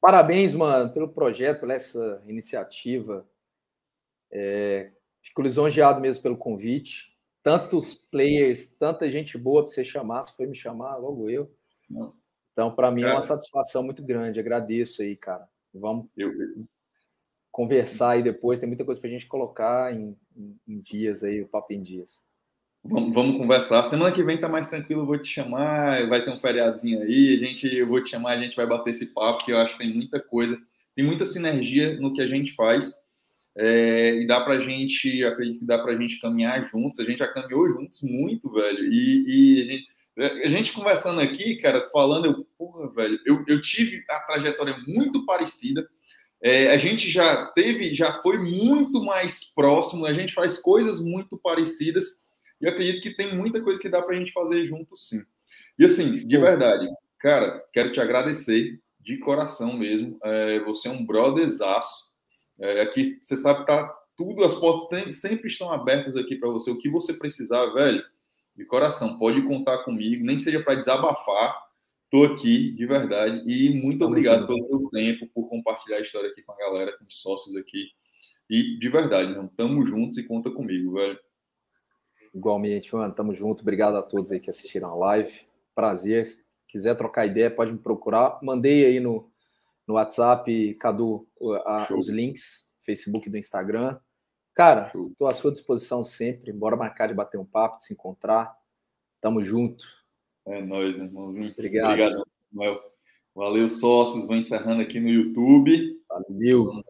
Parabéns, mano, pelo projeto, essa iniciativa. É, fico lisonjeado mesmo pelo convite. Tantos players, tanta gente boa para você chamar, se foi me chamar, logo eu. Então, para mim cara, é uma satisfação muito grande. Agradeço aí, cara. Vamos eu, conversar aí depois. Tem muita coisa para a gente colocar em, em, em dias aí, o papo em dias. Vamos, vamos, conversar. Semana que vem tá mais tranquilo, eu vou te chamar. Vai ter um feriadinho aí, a gente, eu vou te chamar, a gente vai bater esse papo, que eu acho que tem muita coisa, tem muita sinergia no que a gente faz. É, e dá pra gente, acredito que dá pra gente caminhar juntos. A gente já caminhou juntos muito, velho. E, e a, gente, a, gente, conversando aqui, cara, falando, eu, porra, velho, eu, eu tive a trajetória muito parecida. É, a gente já teve, já foi muito mais próximo, a gente faz coisas muito parecidas e acredito que tem muita coisa que dá para a gente fazer junto, sim. E assim, de verdade, cara, quero te agradecer de coração mesmo. É, você é um brotherzaço. É, aqui você sabe tá tudo, as portas tem, sempre estão abertas aqui para você. O que você precisar, velho, de coração, pode contar comigo, nem que seja para desabafar. Estou aqui, de verdade, e muito obrigado pelo seu tempo, por compartilhar a história aqui com a galera, com os sócios aqui. E de verdade, não tamo juntos e conta comigo, velho. Igualmente, mano, tamo junto. Obrigado a todos aí que assistiram a live. Prazer. Se quiser trocar ideia, pode me procurar. Mandei aí no, no WhatsApp, Cadu, a, os links, Facebook do Instagram. Cara, estou à sua disposição sempre. Bora marcar de bater um papo, de se encontrar. Tamo junto. É nóis, irmãozinho. Obrigado. Obrigado, Samuel. Valeu, sócios. Vou encerrando aqui no YouTube. Valeu.